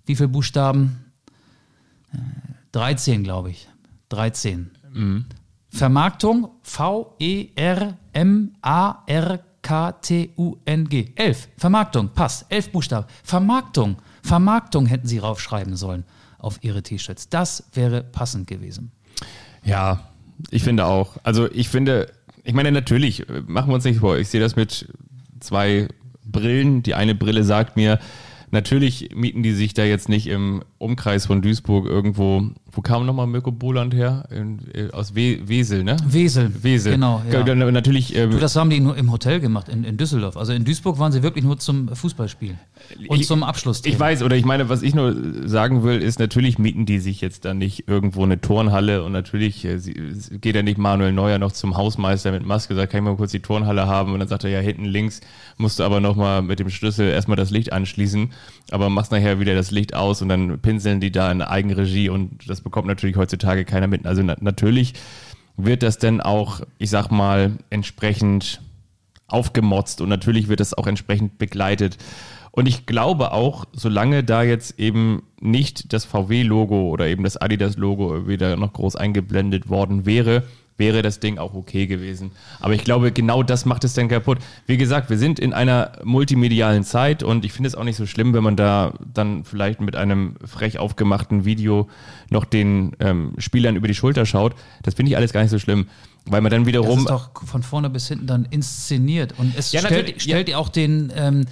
wie viele Buchstaben? Äh, 13, glaube ich. 13. Vermarktung E V-E-R-M-A-R-K-T-U-N-G. Elf. Vermarktung. Pass. Elf Buchstaben. Vermarktung. Vermarktung hätten sie raufschreiben sollen auf ihre T-Shirts. Das wäre passend gewesen.
Ja, ich finde auch. Also ich finde, ich meine natürlich, äh, machen wir uns nicht vor, ich sehe das mit zwei Brillen. Die eine Brille sagt mir, natürlich mieten die sich da jetzt nicht im Umkreis von Duisburg irgendwo, wo kam nochmal Mirko Boland her? In, äh, aus We Wesel, ne?
Wesel.
Wesel.
Genau. Ja.
Natürlich, ähm,
Du, das haben die nur im Hotel gemacht, in, in Düsseldorf. Also in Duisburg waren sie wirklich nur zum Fußballspiel und
Ich-
zum Abschluss.
Ich weiß, oder ich meine, was ich nur sagen will, ist, natürlich mieten die sich jetzt dann nicht irgendwo eine Turnhalle und natürlich äh, geht ja nicht Manuel Neuer noch zum Hausmeister mit Maske, sagt, kann ich mal kurz die Turnhalle haben und dann sagt er, ja, hinten links musst du aber nochmal mit dem Schlüssel erstmal das Licht anschließen, aber machst nachher wieder das Licht aus und dann pinseln die da in Eigenregie und das bekommt natürlich heutzutage keiner mit. Also na natürlich wird das denn auch, ich sag mal, entsprechend aufgemotzt und natürlich wird das auch entsprechend begleitet. Und ich glaube auch, solange da jetzt eben nicht das VW-Logo oder eben das Adidas-Logo wieder noch groß eingeblendet worden wäre, wäre das Ding auch okay gewesen. Aber ich glaube, genau das macht es dann kaputt. Wie gesagt, wir sind in einer multimedialen Zeit und ich finde es auch nicht so schlimm, wenn man da dann vielleicht mit einem frech aufgemachten Video noch den ähm, Spielern über die Schulter schaut. Das finde ich alles gar nicht so schlimm, weil man dann
Das
wiederum
ist doch von vorne bis hinten dann inszeniert. Und es
Ja,
stellt, stellt auch den, ähm,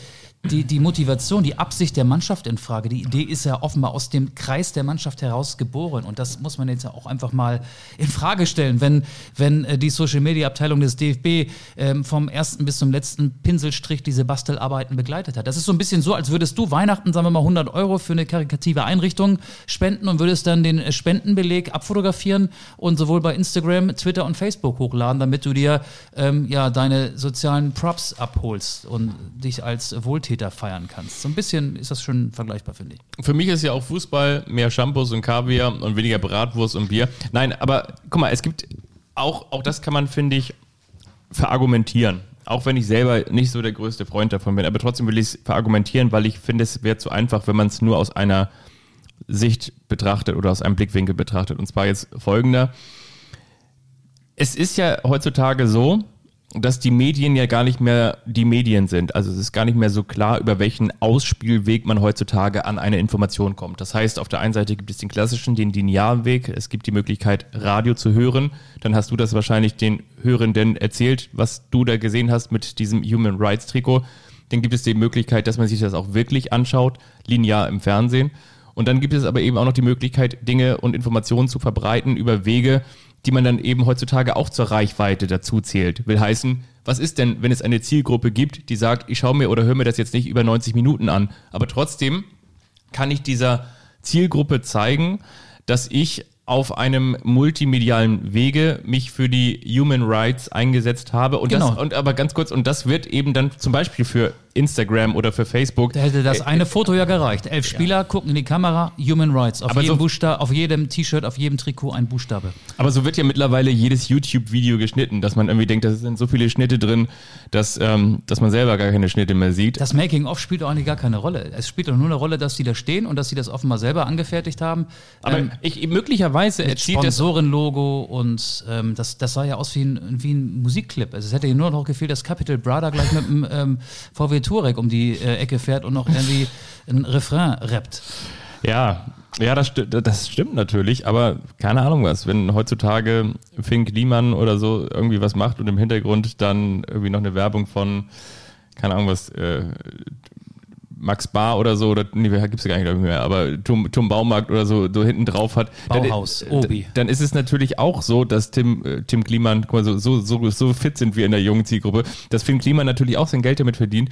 die, die Motivation, die Absicht der Mannschaft in Frage. Die Idee ist ja offenbar aus dem Kreis der Mannschaft heraus geboren. Und das muss man jetzt ja auch einfach mal in Frage stellen, wenn, wenn äh, die Social Media Abteilung des DFB ähm, vom ersten bis zum letzten Pinselstrich diese Bastelarbeiten begleitet hat. Das ist so ein bisschen so, als würdest du Weihnachten, sagen wir mal, 100 Euro für eine karikative Einrichtung spenden und würdest dann den äh, Spendenbeleg abfotografieren und sowohl bei Instagram, Twitter und Facebook hochladen, damit du dir ähm, ja deine sozialen Props abholst und dich als Wohltäter feiern kannst. So ein bisschen ist das schon vergleichbar, finde ich.
Für mich ist ja auch Fußball mehr Shampoos und Kaviar und weniger Bratwurst und Bier. Nein, aber guck mal, es gibt auch, auch das kann man, finde ich, verargumentieren. Auch wenn ich selber nicht so der größte Freund davon bin. Aber trotzdem will ich es verargumentieren, weil ich finde, es wäre zu einfach, wenn man es nur aus einer Sicht betrachtet oder aus einem Blickwinkel betrachtet. Und zwar jetzt folgender. Es ist ja heutzutage so, dass die Medien ja gar nicht mehr die Medien sind. Also es ist gar nicht mehr so klar, über welchen Ausspielweg man heutzutage an eine Information kommt. Das heißt, auf der einen Seite gibt es den klassischen, den linearen Weg. Es gibt die Möglichkeit, Radio zu hören. Dann hast du das wahrscheinlich den Hörenden erzählt, was du da gesehen hast mit diesem Human Rights Trikot. Dann gibt es die Möglichkeit, dass man sich das auch wirklich anschaut, linear im Fernsehen. Und dann gibt es aber eben auch noch die Möglichkeit, Dinge und Informationen zu verbreiten über Wege, die man dann eben heutzutage auch zur Reichweite dazu zählt. Will heißen, was ist denn, wenn es eine Zielgruppe gibt, die sagt, ich schaue mir oder höre mir das jetzt nicht über 90 Minuten an, aber trotzdem kann ich dieser Zielgruppe zeigen, dass ich auf einem multimedialen Wege mich für die Human Rights eingesetzt habe. Und
Genau.
das, und aber ganz kurz, und das wird eben dann zum Beispiel für Instagram oder für Facebook.
Da hätte das eine Foto ja gereicht. Elf Spieler gucken in die Kamera, Human Rights. Auf
Aber
jedem
so-
Buchstabe, auf jedem T-Shirt, auf jedem Trikot ein Buchstabe.
Aber so wird ja mittlerweile jedes YouTube-Video geschnitten, dass man irgendwie denkt, da sind so viele Schnitte drin, dass, ähm, dass man selber gar keine Schnitte mehr sieht.
Das Making-of spielt doch eigentlich gar keine Rolle. Es spielt doch nur eine Rolle, dass die da stehen und dass sie das offenbar selber angefertigt haben.
Aber
Ähm,
ich, möglicherweise
mit
erzielt das
Sponsorenlogo und ähm, das, das sah ja aus wie ein, wie ein Musikclip. Also es hätte nur noch gefehlt, dass Capital Brother gleich mit dem ähm, VW Touareg um die äh, Ecke fährt und noch irgendwie ein Refrain rappt.
Ja, ja, das, sti- das stimmt natürlich, aber keine Ahnung was. Wenn heutzutage Fink Liemann oder so irgendwie was macht und im Hintergrund dann irgendwie noch eine Werbung von, keine Ahnung was, äh, Max Bar oder so, oder nee, gibt's ja gar nicht mehr, aber Tom, Tom Baumarkt oder so, so hinten drauf hat.
Bauhaus,
dann,
Obi.
Dann ist es natürlich auch so, dass Tim, äh, Tim Kliman, guck mal, so, so, so, so fit sind wir in der jungen Zielgruppe, dass Finn Kliman natürlich auch sein Geld damit verdient.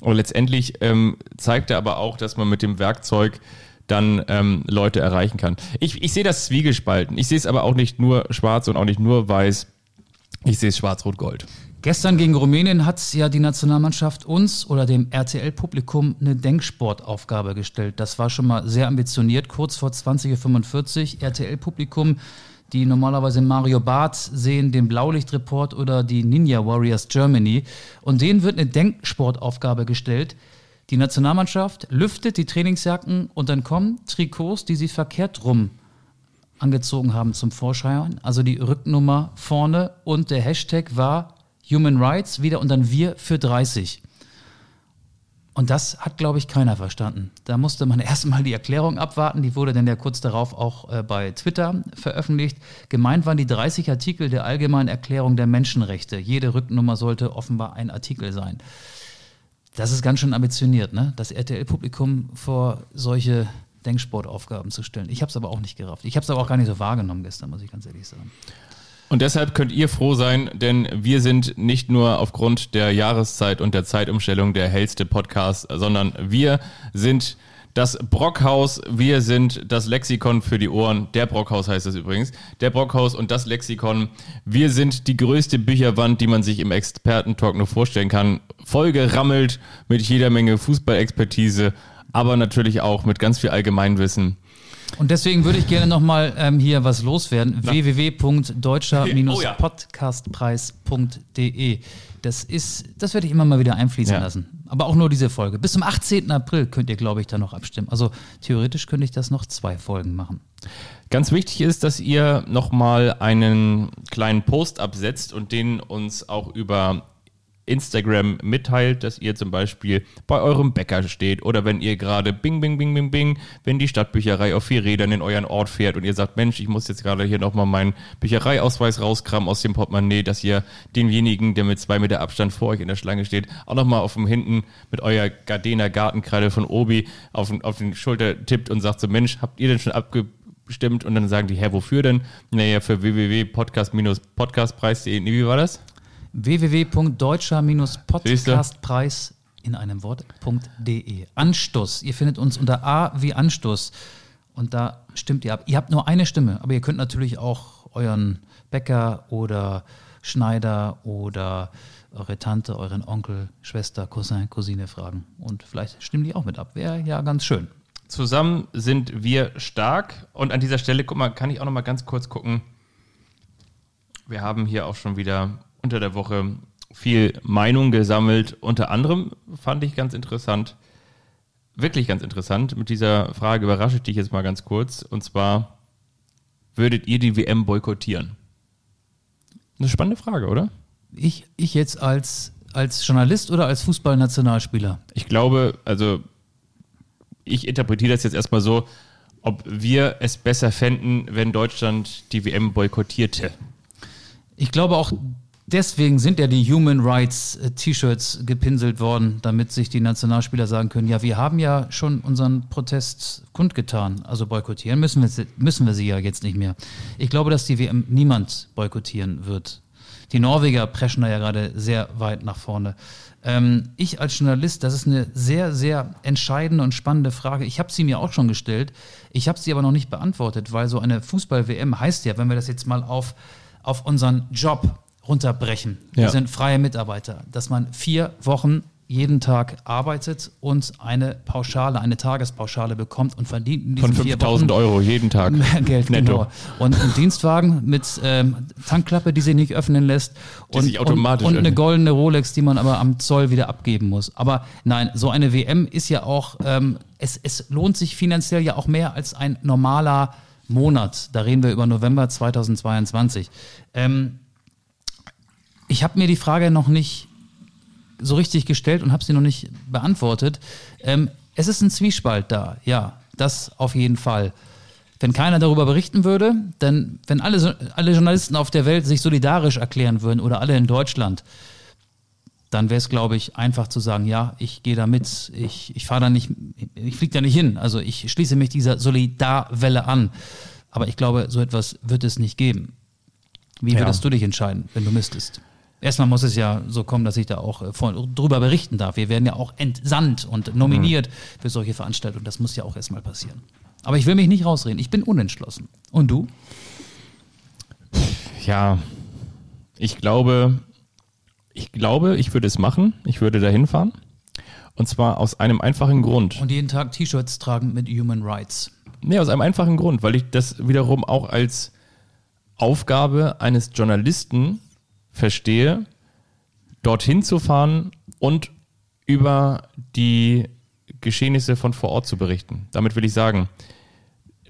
Und letztendlich ähm, zeigt er aber auch, dass man mit dem Werkzeug dann ähm, Leute erreichen kann. Ich, ich sehe das zwiegespalten. Ich sehe es aber auch nicht nur schwarz und auch nicht nur weiß. Ich sehe es schwarz-rot-gold.
Gestern gegen Rumänien hat ja die Nationalmannschaft uns oder dem RTL-Publikum eine Denksportaufgabe gestellt. Das war schon mal sehr ambitioniert, kurz vor 20.45 Uhr. RTL-Publikum, die normalerweise Mario Barth sehen, den Blaulichtreport oder die Ninja Warriors Germany. Und denen wird eine Denksportaufgabe gestellt. Die Nationalmannschaft lüftet die Trainingsjacken und dann kommen Trikots, die sie verkehrt rum angezogen haben zum Vorschein. Also die Rücknummer vorne und der Hashtag war Human Rights wieder und dann wir für 30. Und das hat, glaube ich, keiner verstanden. Da musste man erstmal die Erklärung abwarten. Die wurde dann ja kurz darauf auch äh, bei Twitter veröffentlicht. Gemeint waren die 30 Artikel der Allgemeinen Erklärung der Menschenrechte. Jede Rücknummer sollte offenbar ein Artikel sein. Das ist ganz schön ambitioniert, ne? das RTL-Publikum vor solche Denksportaufgaben zu stellen. Ich habe es aber auch nicht gerafft. Ich habe es aber auch gar nicht so wahrgenommen gestern, muss ich ganz ehrlich sagen.
Und deshalb könnt ihr froh sein, denn wir sind nicht nur aufgrund der Jahreszeit und der Zeitumstellung der hellste Podcast, sondern wir sind das Brockhaus, wir sind das Lexikon für die Ohren. Der Brockhaus heißt es übrigens. Der Brockhaus und das Lexikon. Wir sind die größte Bücherwand, die man sich im Expertentalk nur vorstellen kann. Vollgerammelt mit jeder Menge Fußballexpertise, aber natürlich auch mit ganz viel Allgemeinwissen.
Und deswegen würde ich gerne nochmal ähm, hier was loswerden. Www.deutscher-podcastpreis.de Das ist, das werde ich immer mal wieder einfließen
Ja.
lassen. Aber auch nur diese Folge. Bis zum 18. April könnt ihr, glaube ich, da noch abstimmen. Also theoretisch könnte ich das noch zwei Folgen machen.
Ganz wichtig ist, dass ihr nochmal einen kleinen Post absetzt und den uns auch über Instagram mitteilt, dass ihr zum Beispiel bei eurem Bäcker steht oder wenn ihr gerade bing, bing, bing, bing, bing, wenn die Stadtbücherei auf vier Rädern in euren Ort fährt und ihr sagt, Mensch, ich muss jetzt gerade hier nochmal meinen Büchereiausweis rauskramen aus dem Portemonnaie, dass ihr denjenigen, der mit zwei Meter Abstand vor euch in der Schlange steht, auch nochmal auf dem Hinten mit eurer Gardena Gartenkreide von Obi auf, auf den Schulter tippt und sagt so, Mensch, habt ihr denn schon abge bestimmt und dann sagen die, hä, wofür denn? Naja, für www.podcast-podcastpreis.de. Wie war das?
www.deutscher-podcastpreis in einem Wort.de. Anstoß. Ihr findet uns unter A wie Anstoß. Und da stimmt ihr ab. Ihr habt nur eine Stimme, aber ihr könnt natürlich auch euren Bäcker oder Schneider oder eure Tante, euren Onkel, Schwester, Cousin, Cousine fragen. Und vielleicht stimmen die auch mit ab. Wäre ja ganz schön.
Zusammen sind wir stark. Und an dieser Stelle, guck mal, kann ich auch noch mal ganz kurz gucken. Wir haben hier auch schon wieder unter der Woche viel Meinung gesammelt. Unter anderem fand ich ganz interessant, wirklich ganz interessant, mit dieser Frage überrasche ich dich jetzt mal ganz kurz. Und zwar, würdet ihr die WM boykottieren? Eine spannende Frage, oder?
Ich, ich jetzt als, als Journalist oder als Fußballnationalspieler?
Ich glaube, also ich interpretiere das jetzt erstmal so, ob wir es besser fänden, wenn Deutschland die WM boykottierte.
Ich glaube auch deswegen sind ja die Human Rights äh, T-Shirts gepinselt worden, damit sich die Nationalspieler sagen können, ja, wir haben ja schon unseren Protest kundgetan, also boykottieren müssen wir, sie- müssen wir sie ja jetzt nicht mehr. Ich glaube, dass die WM niemand boykottieren wird. Die Norweger preschen da ja gerade sehr weit nach vorne. Ähm, ich als Journalist, das ist eine sehr, sehr entscheidende und spannende Frage. Ich habe sie mir auch schon gestellt. Ich habe sie aber noch nicht beantwortet, weil so eine Fußball-WM heißt ja, wenn wir das jetzt mal auf, auf unseren Job runterbrechen. Wir
Ja.
sind freie Mitarbeiter, dass man vier Wochen jeden Tag arbeitet und eine Pauschale, eine Tagespauschale bekommt und verdient in diesen
Von
vier
5000
Wochen
Euro jeden Tag.
mehr Geld,
netto.
genau. Und ein Dienstwagen mit ähm, Tankklappe, die sich nicht öffnen lässt. Und,
sich automatisch
und, und eine goldene Rolex, die man aber am Zoll wieder abgeben muss. Aber nein, so eine WM ist ja auch, ähm, es, es lohnt sich finanziell ja auch mehr als ein normaler Monat. Da reden wir über November 2022. Ähm, ich habe mir die Frage noch nicht so richtig gestellt und habe sie noch nicht beantwortet. Ähm, es ist ein Zwiespalt da, ja, das auf jeden Fall. Wenn keiner darüber berichten würde, dann, wenn alle, alle Journalisten auf der Welt sich solidarisch erklären würden oder alle in Deutschland, dann wäre es, glaube ich, einfach zu sagen, ja, ich gehe da mit, ich, ich fahre da nicht, ich fliege da nicht hin. Also ich schließe mich dieser Solidarwelle an. Aber ich glaube, so etwas wird es nicht geben. Wie
Ja.
würdest du dich entscheiden, wenn du müsstest? Erstmal muss es ja so kommen, dass ich da auch äh, von, drüber berichten darf. Wir werden ja auch entsandt und nominiert für solche Veranstaltungen. Das muss ja auch erstmal passieren. Aber ich will mich nicht rausreden. Ich bin unentschlossen. Und du?
Ja, ich glaube, ich glaube, ich würde es machen. Ich würde da hinfahren. Und zwar aus einem einfachen Grund.
Und jeden Tag T-Shirts tragen mit Human Rights.
Nee, aus einem einfachen Grund, weil ich das wiederum auch als Aufgabe eines Journalisten verstehe, dorthin zu fahren und über die Geschehnisse von vor Ort zu berichten. Damit will ich sagen,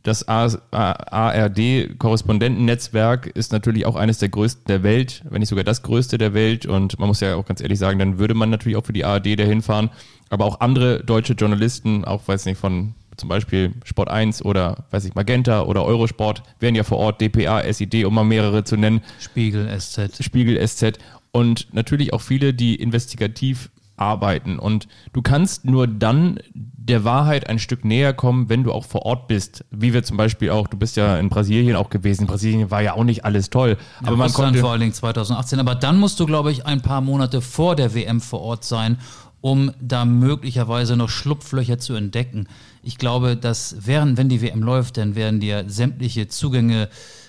das ARD-Korrespondentennetzwerk ist natürlich auch eines der größten der Welt, wenn nicht sogar das größte der Welt. Und man muss ja auch ganz ehrlich sagen, dann würde man natürlich auch für die ARD dahin fahren. Aber auch andere deutsche Journalisten, auch weiß nicht, von zum Beispiel Sport 1 oder weiß ich, Magenta oder Eurosport, wären ja vor Ort, DPA, SID, um mal mehrere zu nennen.
Spiegel, SZ.
Spiegel, SZ und natürlich auch viele, die investigativ arbeiten. Und du kannst nur dann der Wahrheit ein Stück näher kommen, wenn du auch vor Ort bist. Wie wir zum Beispiel auch, du bist ja in Brasilien auch gewesen. In Brasilien war ja auch nicht alles toll. Aber man
Russland
konnte.
vor allen Dingen 2018. Aber dann musst du, glaube ich, ein paar Monate vor der WM vor Ort sein, um da möglicherweise noch Schlupflöcher zu entdecken. Ich glaube, dass während, wenn die WM läuft, dann werden dir sämtliche Zugänge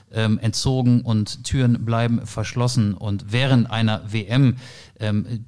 ähm, entzogen und Türen bleiben verschlossen. Und während einer WM ähm,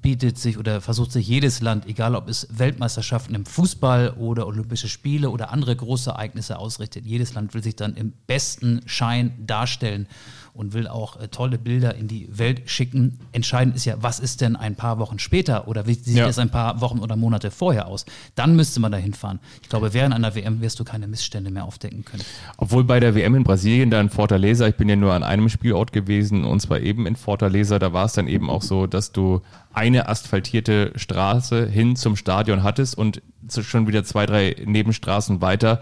bietet sich oder versucht sich jedes Land, egal ob es Weltmeisterschaften im Fußball oder Olympische Spiele oder andere große Ereignisse ausrichtet, jedes Land will sich dann im besten Schein darstellen und will auch äh, tolle Bilder in die Welt schicken. Entscheidend ist ja, was ist denn ein paar Wochen später oder wie sieht
Ja.
es ein paar Wochen oder Monate vorher aus? Dann müsste man da hinfahren. Ich glaube, während einer WM wirst du keine Missstände mehr aufdecken können.
Obwohl bei der WM in Brasilien da in Fortaleza, ich bin ja nur an einem Spielort gewesen und zwar eben in Fortaleza, da war es dann eben auch so, dass du eine asphaltierte Straße hin zum Stadion hattest und schon wieder zwei, drei Nebenstraßen weiter.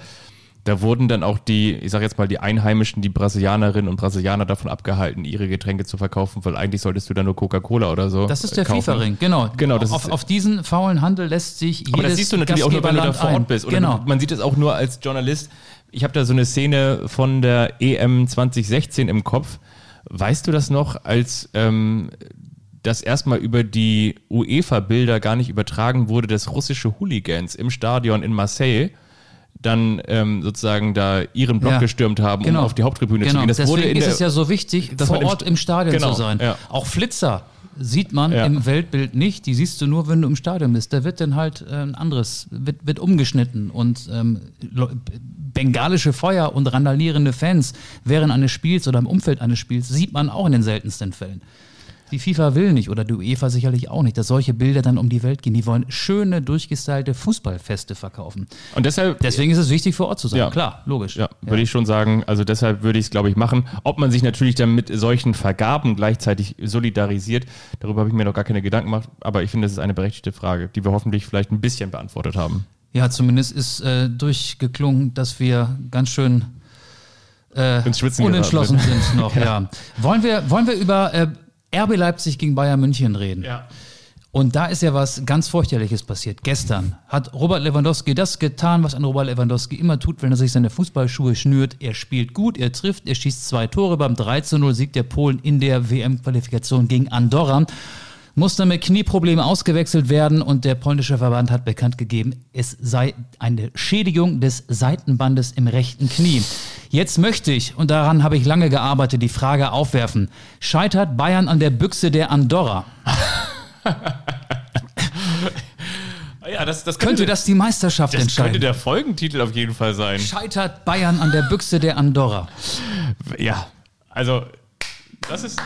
Da wurden dann auch die, ich sag jetzt mal, die Einheimischen, die Brasilianerinnen und Brasilianer davon abgehalten, ihre Getränke zu verkaufen, weil eigentlich solltest du da nur Coca-Cola oder so.
Das ist der
äh.
FIFA-Ring, genau.
Genau, das
auf,
ist-
auf diesen faulen Handel lässt sich jedes
Aber das siehst du natürlich auch nur, wenn du da vor. Ort bist. Oder
genau.
man sieht es auch nur als Journalist. Ich habe da so eine Szene von der EM 2016 im Kopf. Weißt du das noch, als ähm, das erstmal über die UEFA-Bilder gar nicht übertragen wurde, dass russische Hooligans im Stadion in Marseille dann ähm, sozusagen da ihren Block
Ja.
gestürmt haben, um auf die Haupttribüne zu
genau.
gehen. Das
Deswegen
wurde in
ist
der,
es ja so wichtig, vor
im
Ort im Stadion
Genau,
zu sein.
ja.
Auch Flitzer sieht man
Ja.
im Weltbild nicht. Die siehst du nur, wenn du im Stadion bist. Da wird dann halt äh, ein anderes, wird, wird umgeschnitten und ähm, bengalische Feuer und randalierende Fans während eines Spiels oder im Umfeld eines Spiels sieht man auch in den seltensten Fällen. Die FIFA will nicht oder die UEFA sicherlich auch nicht, dass solche Bilder dann um die Welt gehen. Die wollen schöne, durchgestylte Fußballfeste verkaufen.
Und deshalb,
Deswegen ist es wichtig, vor Ort zu sein.
Ja.
Klar, logisch.
ja, würde ich schon sagen, also deshalb würde ich es, glaube ich, machen. Ob man sich natürlich dann mit solchen Vergaben gleichzeitig solidarisiert, darüber habe ich mir noch gar keine Gedanken gemacht, aber ich finde, das ist eine berechtigte Frage, die wir hoffentlich vielleicht ein bisschen beantwortet haben.
Ja, zumindest ist äh, durchgeklungen, dass wir ganz schön äh, unentschlossen sind noch. ja. Wollen, wir, wollen wir über äh, RB Leipzig gegen Bayern München reden?
Ja.
Und da ist ja was ganz fürchterliches passiert. Gestern hat Robert Lewandowski das getan, was ein Robert Lewandowski immer tut, wenn er sich seine Fußballschuhe schnürt. Er spielt gut, er trifft, er schießt zwei Tore. Beim 3 zu 0 Sieg der Polen in der WM-Qualifikation gegen Andorra. Musste mit Knieproblemen ausgewechselt werden und der polnische Verband hat bekannt gegeben, es sei eine Schädigung des Seitenbandes im rechten Knie. Jetzt möchte ich, und daran habe ich lange gearbeitet, die Frage aufwerfen. Scheitert Bayern an der Büchse der Andorra?
Ja, das, das
Könnte das die Meisterschaft
das
entscheiden?
könnte der Folgentitel auf jeden Fall sein.
Scheitert Bayern an der Büchse der Andorra?
Ja, also das ist.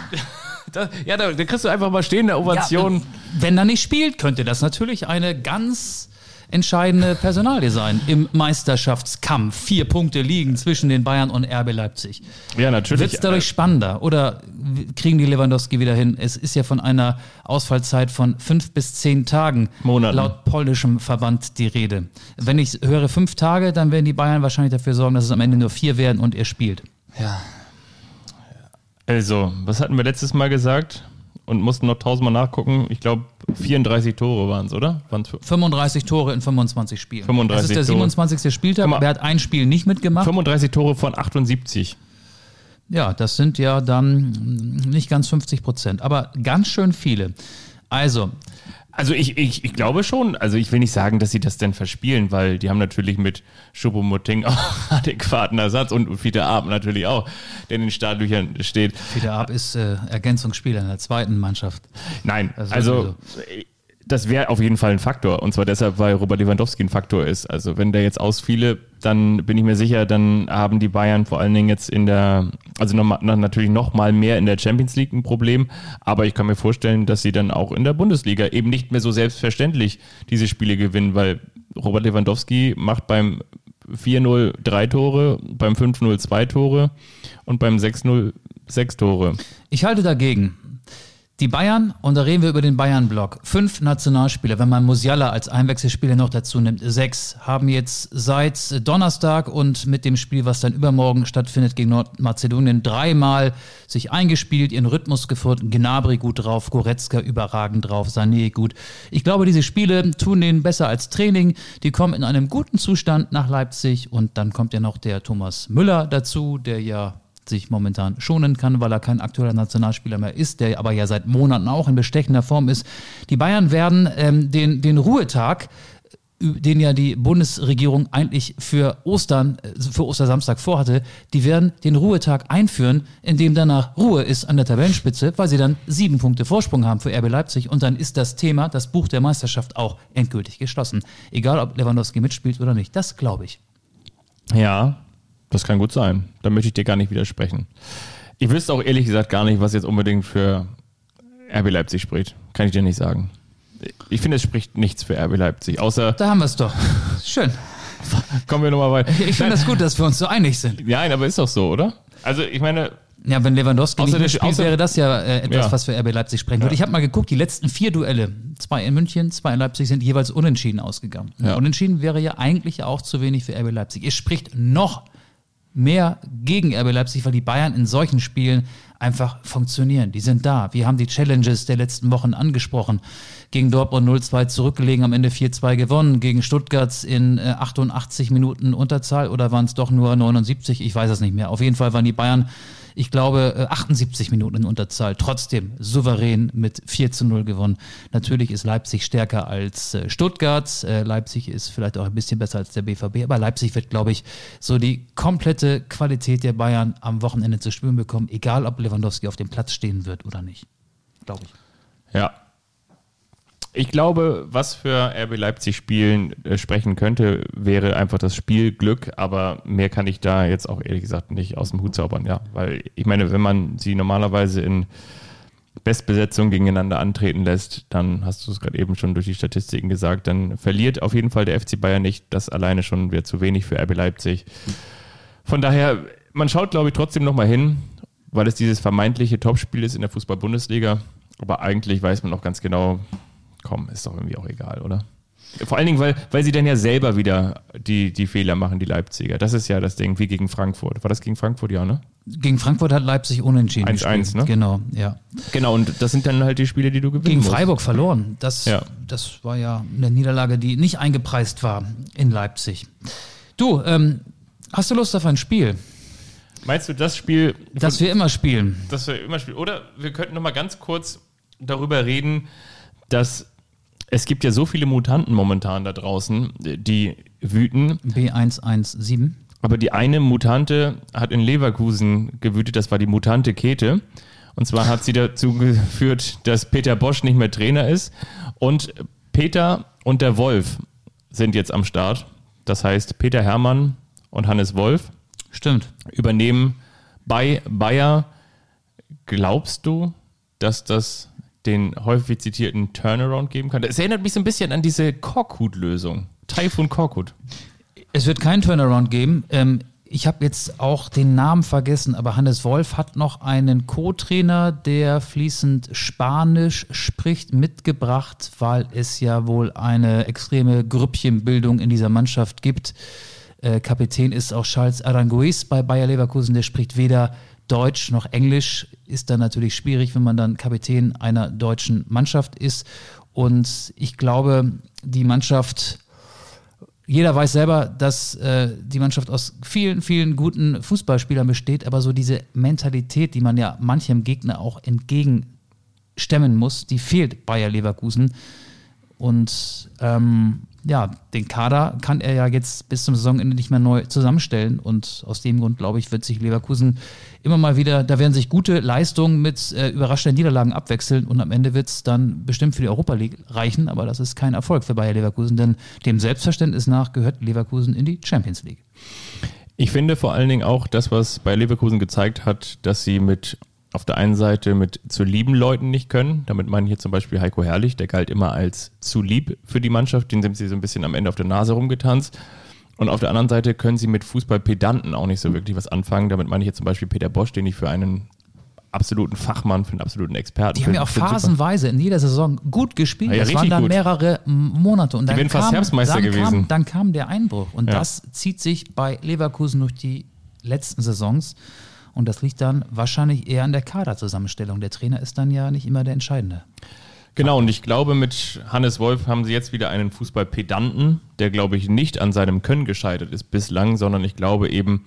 Das, ja, da, da kriegst du einfach mal stehende Ovation.
Ja, wenn er nicht spielt, könnte das natürlich eine ganz entscheidende Personalie sein im Meisterschaftskampf. Vier Punkte liegen zwischen den Bayern und RB Leipzig.
Ja, natürlich.
Wird es dadurch spannender oder kriegen die Lewandowski wieder hin? Es ist ja von einer Ausfallzeit von fünf bis zehn Tagen
Monaten.
laut polnischem Verband die Rede. Wenn ich höre fünf Tage, dann werden die Bayern wahrscheinlich dafür sorgen, dass es am Ende nur vier werden und er spielt.
Also, was hatten wir letztes Mal gesagt? Und mussten noch tausendmal nachgucken. Ich glaube, 34 Tore waren es, oder? Waren's für-
35 Tore in 25 Spielen.
35
das ist der
Tore.
27. Spieltag,
Guck mal.
aber er hat ein Spiel nicht mitgemacht.
35 Tore von 78.
Ja, das sind ja dann nicht ganz 50 Prozent, aber ganz schön viele. Also,
Also ich, ich, ich glaube schon, also ich will nicht sagen, dass sie das denn verspielen, weil die haben natürlich mit Schuppomoting auch adäquaten Ersatz und Fiete Ab natürlich auch, der in den Startlöchern steht.
Peter Ab ist äh, Ergänzungsspieler in der zweiten Mannschaft.
Nein,
Also
also das wäre auf jeden Fall ein Faktor. Und zwar deshalb, weil Robert Lewandowski ein Faktor ist. Also wenn der jetzt ausfiele, dann bin ich mir sicher, dann haben die Bayern vor allen Dingen jetzt in der, also noch, natürlich noch mal mehr in der Champions League ein Problem. Aber ich kann mir vorstellen, dass sie dann auch in der Bundesliga eben nicht mehr so selbstverständlich diese Spiele gewinnen, weil Robert Lewandowski macht beim 4-0 drei Tore, beim 5-0 zwei Tore und beim 6-0 sechs Tore.
Ich halte dagegen. Die Bayern, und da reden wir über den Bayern-Block, fünf Nationalspieler, wenn man Musiala als Einwechselspieler noch dazu nimmt, sechs, haben jetzt seit Donnerstag und mit dem Spiel, was dann übermorgen stattfindet gegen Nordmazedonien, dreimal sich eingespielt, ihren Rhythmus gefunden. Gnabry gut drauf, Goretzka überragend drauf, Sané gut. Ich glaube, diese Spiele tun denen besser als Training. Die kommen in einem guten Zustand nach Leipzig und dann kommt ja noch der Thomas Müller dazu, der ja sich momentan schonen kann, weil er kein aktueller Nationalspieler mehr ist, der aber ja seit Monaten auch in bestechender Form ist. Die Bayern werden ähm, den, den Ruhetag, den ja die Bundesregierung eigentlich für Ostern, äh, für Ostersamstag vorhatte, die werden den Ruhetag einführen, in dem danach Ruhe ist an der Tabellenspitze, weil sie dann sieben Punkte Vorsprung haben für RB Leipzig und dann ist das Thema, das Buch der Meisterschaft auch endgültig geschlossen. Egal, ob Lewandowski mitspielt oder nicht. Das glaube ich.
Ja, das kann gut sein. Da möchte ich dir gar nicht widersprechen. Ich wüsste auch ehrlich gesagt gar nicht, was jetzt unbedingt für RB Leipzig spricht. Kann ich dir nicht sagen. Ich finde, es spricht nichts für RB Leipzig. Außer,
Da haben wir es doch. Schön.
kommen wir nochmal weiter.
Ich finde das gut, dass wir uns so einig sind.
Nein, aber ist doch so, oder? Also, ich meine,
Ja, wenn Lewandowski
Außer
nicht
außer-
wäre das ja äh, etwas,
Ja.
was für RB Leipzig sprechen würde. Ich habe mal geguckt, die letzten vier Duelle, zwei in München, zwei in Leipzig, sind jeweils unentschieden ausgegangen.
Ja.
Unentschieden wäre ja eigentlich auch zu wenig für RB Leipzig. Es spricht noch mehr gegen RB Leipzig, weil die Bayern in solchen Spielen einfach funktionieren. Die sind da. Wir haben die Challenges der letzten Wochen angesprochen. Gegen Dortmund 0-2 zurückgelegen, am Ende 4-2 gewonnen. Gegen Stuttgart in äh, 88 Minuten Unterzahl oder waren es doch nur 79? Ich weiß es nicht mehr. Auf jeden Fall waren die Bayern, ich glaube, äh, 78 Minuten in Unterzahl. Trotzdem souverän mit 4 zu 0 gewonnen. Natürlich ist Leipzig stärker als äh, Stuttgart. Äh, Leipzig ist vielleicht auch ein bisschen besser als der BVB, aber Leipzig wird, glaube ich, so die komplette Qualität der Bayern am Wochenende zu spüren bekommen, egal ob Lewandowski auf dem Platz stehen wird oder nicht. Glaube ich.
ja. Ich glaube, was für RB Leipzig spielen äh, sprechen könnte, wäre einfach das Spielglück, aber mehr kann ich da jetzt auch ehrlich gesagt nicht aus dem Hut zaubern, ja. Weil ich meine, wenn man sie normalerweise in Bestbesetzung gegeneinander antreten lässt, dann hast du es gerade eben schon durch die Statistiken gesagt, dann verliert auf jeden Fall der FC Bayern nicht. Das alleine schon wäre zu wenig für RB Leipzig. Von daher, man schaut, glaube ich, trotzdem nochmal hin, weil es dieses vermeintliche Topspiel ist in der Fußball-Bundesliga. Aber eigentlich weiß man auch ganz genau, komm, ist doch irgendwie auch egal, oder? Vor allen Dingen, weil, weil sie dann ja selber wieder die, die Fehler machen, die Leipziger. Das ist ja das Ding, wie gegen Frankfurt. War das gegen Frankfurt, ja, ne?
Gegen Frankfurt hat Leipzig unentschieden
1-1,
gespielt.
ne?
Genau, ja.
Genau, und das sind dann halt die Spiele, die du gewinnen
Gegen
musst.
Freiburg verloren. Das,
Ja.
das war ja eine Niederlage, die nicht eingepreist war in Leipzig. Du, ähm, hast du Lust auf ein Spiel,
Meinst du das Spiel,
das wir immer spielen?
das wir immer spielen? Oder wir könnten noch mal ganz kurz darüber reden, dass es gibt ja so viele Mutanten momentan da draußen, die wüten.
B117.
Aber die eine Mutante hat in Leverkusen gewütet, das war die Mutante Kete. Und zwar hat sie dazu geführt, dass Peter Bosch nicht mehr Trainer ist. Und Peter und der Wolf sind jetzt am Start. Das heißt, Peter Hermann und Hannes Wolf
Stimmt.
übernehmen bei Bayer. Glaubst du, dass das den häufig zitierten Turnaround geben kann? Das erinnert mich so ein bisschen an diese Korkut-Lösung. Taifun Korkut.
Es wird keinen Turnaround geben. Ähm, ich habe jetzt auch den Namen vergessen, aber Hannes Wolf hat noch einen Co-Trainer, der fließend Spanisch spricht, mitgebracht, weil es ja wohl eine extreme Grüppchenbildung in dieser Mannschaft gibt. Äh, Kapitän ist auch Charles Aranguiz bei Bayer Leverkusen, der spricht weder Deutsch noch Englisch. Ist dann natürlich schwierig, wenn man dann Kapitän einer deutschen Mannschaft ist. Und ich glaube, die Mannschaft jeder weiß selber, dass äh, die Mannschaft aus vielen, vielen guten Fußballspielern besteht, aber so diese Mentalität, die man ja manchem Gegner auch entgegenstemmen muss, die fehlt Bayer Leverkusen. Und ähm, ja, den Kader kann er ja jetzt bis zum Saisonende nicht mehr neu zusammenstellen. Und aus dem Grund, glaube ich, wird sich Leverkusen immer mal wieder, da werden sich gute Leistungen mit äh, überraschenden Niederlagen abwechseln und am Ende wird es dann bestimmt für die Europa League reichen, aber das ist kein Erfolg für Bayer Leverkusen, denn dem Selbstverständnis nach gehört Leverkusen in die Champions League.
Ich finde vor allen Dingen auch das, was bei Leverkusen gezeigt hat, dass sie mit auf der einen Seite mit zu lieben Leuten nicht können. Damit meine ich hier zum Beispiel Heiko Herrlich, der galt immer als zu lieb für die Mannschaft. Den sind sie so ein bisschen am Ende auf der Nase rumgetanzt. Und auf der anderen Seite können sie mit Fußballpedanten auch nicht so wirklich was anfangen. Damit meine ich jetzt zum Beispiel Peter Bosch, den ich für einen absoluten Fachmann, für einen absoluten Experten
Die haben ja auch phasenweise in jeder Saison gut gespielt.
Ja, ja,
das waren dann
gut.
mehrere Monate. Und dann
wären fast
kam,
Herbstmeister
dann
gewesen.
Kam, dann kam der Einbruch. Und
Ja.
das zieht sich bei Leverkusen durch die letzten Saisons. Und das liegt dann wahrscheinlich eher an der Kaderzusammenstellung. Der Trainer ist dann ja nicht immer der Entscheidende.
Genau, und ich glaube, mit Hannes Wolf haben sie jetzt wieder einen Fußballpedanten, der, glaube ich, nicht an seinem Können gescheitert ist bislang, sondern ich glaube eben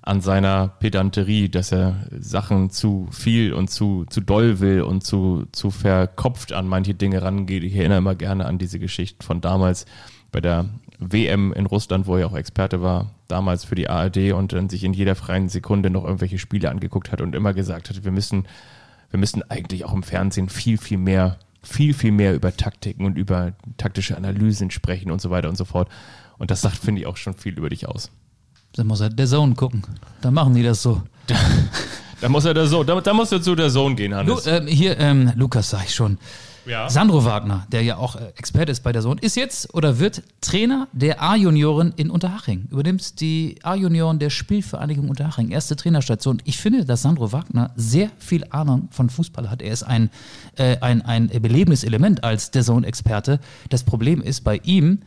an seiner Pedanterie, dass er Sachen zu viel und zu, zu doll will und zu, zu verkopft an manche Dinge rangeht. Ich erinnere immer gerne an diese Geschichten von damals bei der WM in Russland, wo er auch Experte war, damals für die ARD und dann sich in jeder freien Sekunde noch irgendwelche Spiele angeguckt hat und immer gesagt hat, wir müssen wir müssten eigentlich auch im Fernsehen viel, viel mehr, viel, viel mehr über Taktiken und über taktische Analysen sprechen und so weiter und so fort. Und das sagt, finde ich, auch schon viel über dich aus.
Dann muss er der Zone gucken. Dann machen die das so.
Da muss er da so, da, da muss er zu der Sohn gehen,
Lu
Hannes.
ähm, hier, ähm, Lukas, sag ich schon.
Ja.
Sandro Wagner, der ja auch äh, Experte ist bei der Sohn, ist jetzt oder wird Trainer der A-Junioren in Unterhaching. Übernimmt die A-Junioren der Spielvereinigung Unterhaching. Erste Trainerstation. Ich finde, dass Sandro Wagner sehr viel Ahnung von Fußball hat. Er ist ein, äh, ein, ein belebendes Element als der Sohn-Experte. Das Problem ist bei ihm,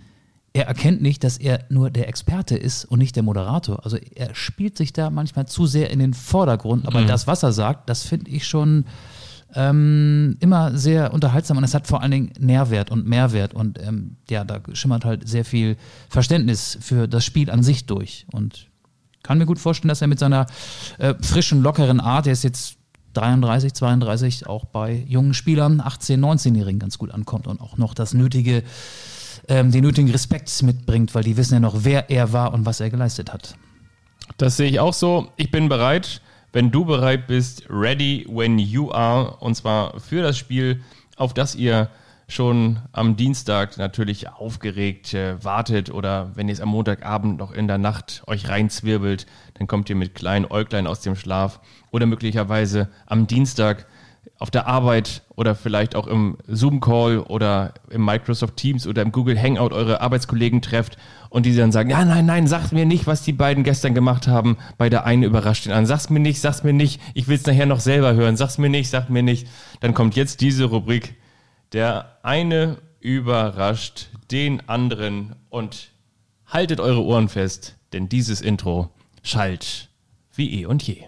er erkennt nicht, dass er nur der Experte ist und nicht der Moderator. Also er spielt sich da manchmal zu sehr in den Vordergrund. Aber das, was er sagt, das finde ich schon ähm, immer sehr unterhaltsam und es hat vor allen Dingen Nährwert und Mehrwert und ähm, ja, da schimmert halt sehr viel Verständnis für das Spiel an sich durch und kann mir gut vorstellen, dass er mit seiner äh, frischen, lockeren Art, der ist jetzt 33, 32, auch bei jungen Spielern, 18, 19-Jährigen ganz gut ankommt und auch noch das nötige, ähm, den nötigen Respekt mitbringt, weil die wissen ja noch, wer er war und was er geleistet hat.
Das sehe ich auch so. Ich bin bereit, wenn du bereit bist, ready when you are. Und zwar für das Spiel, auf das ihr schon am Dienstag natürlich aufgeregt äh, wartet oder wenn ihr es am Montagabend noch in der Nacht euch reinzwirbelt, dann kommt ihr mit kleinen Äuglein aus dem Schlaf oder möglicherweise am Dienstag auf der Arbeit oder vielleicht auch im Zoom-Call oder im Microsoft Teams oder im Google Hangout eure Arbeitskollegen trefft und die dann sagen, ja, nein, nein, sagt mir nicht, was die beiden gestern gemacht haben. Bei der einen überrascht den anderen. Sag's mir nicht, sag's mir nicht. Ich will's nachher noch selber hören. Sag's mir nicht, sag mir nicht. Dann kommt jetzt diese Rubrik. Der eine überrascht den anderen und haltet eure Ohren fest, denn dieses Intro schallt wie eh und je.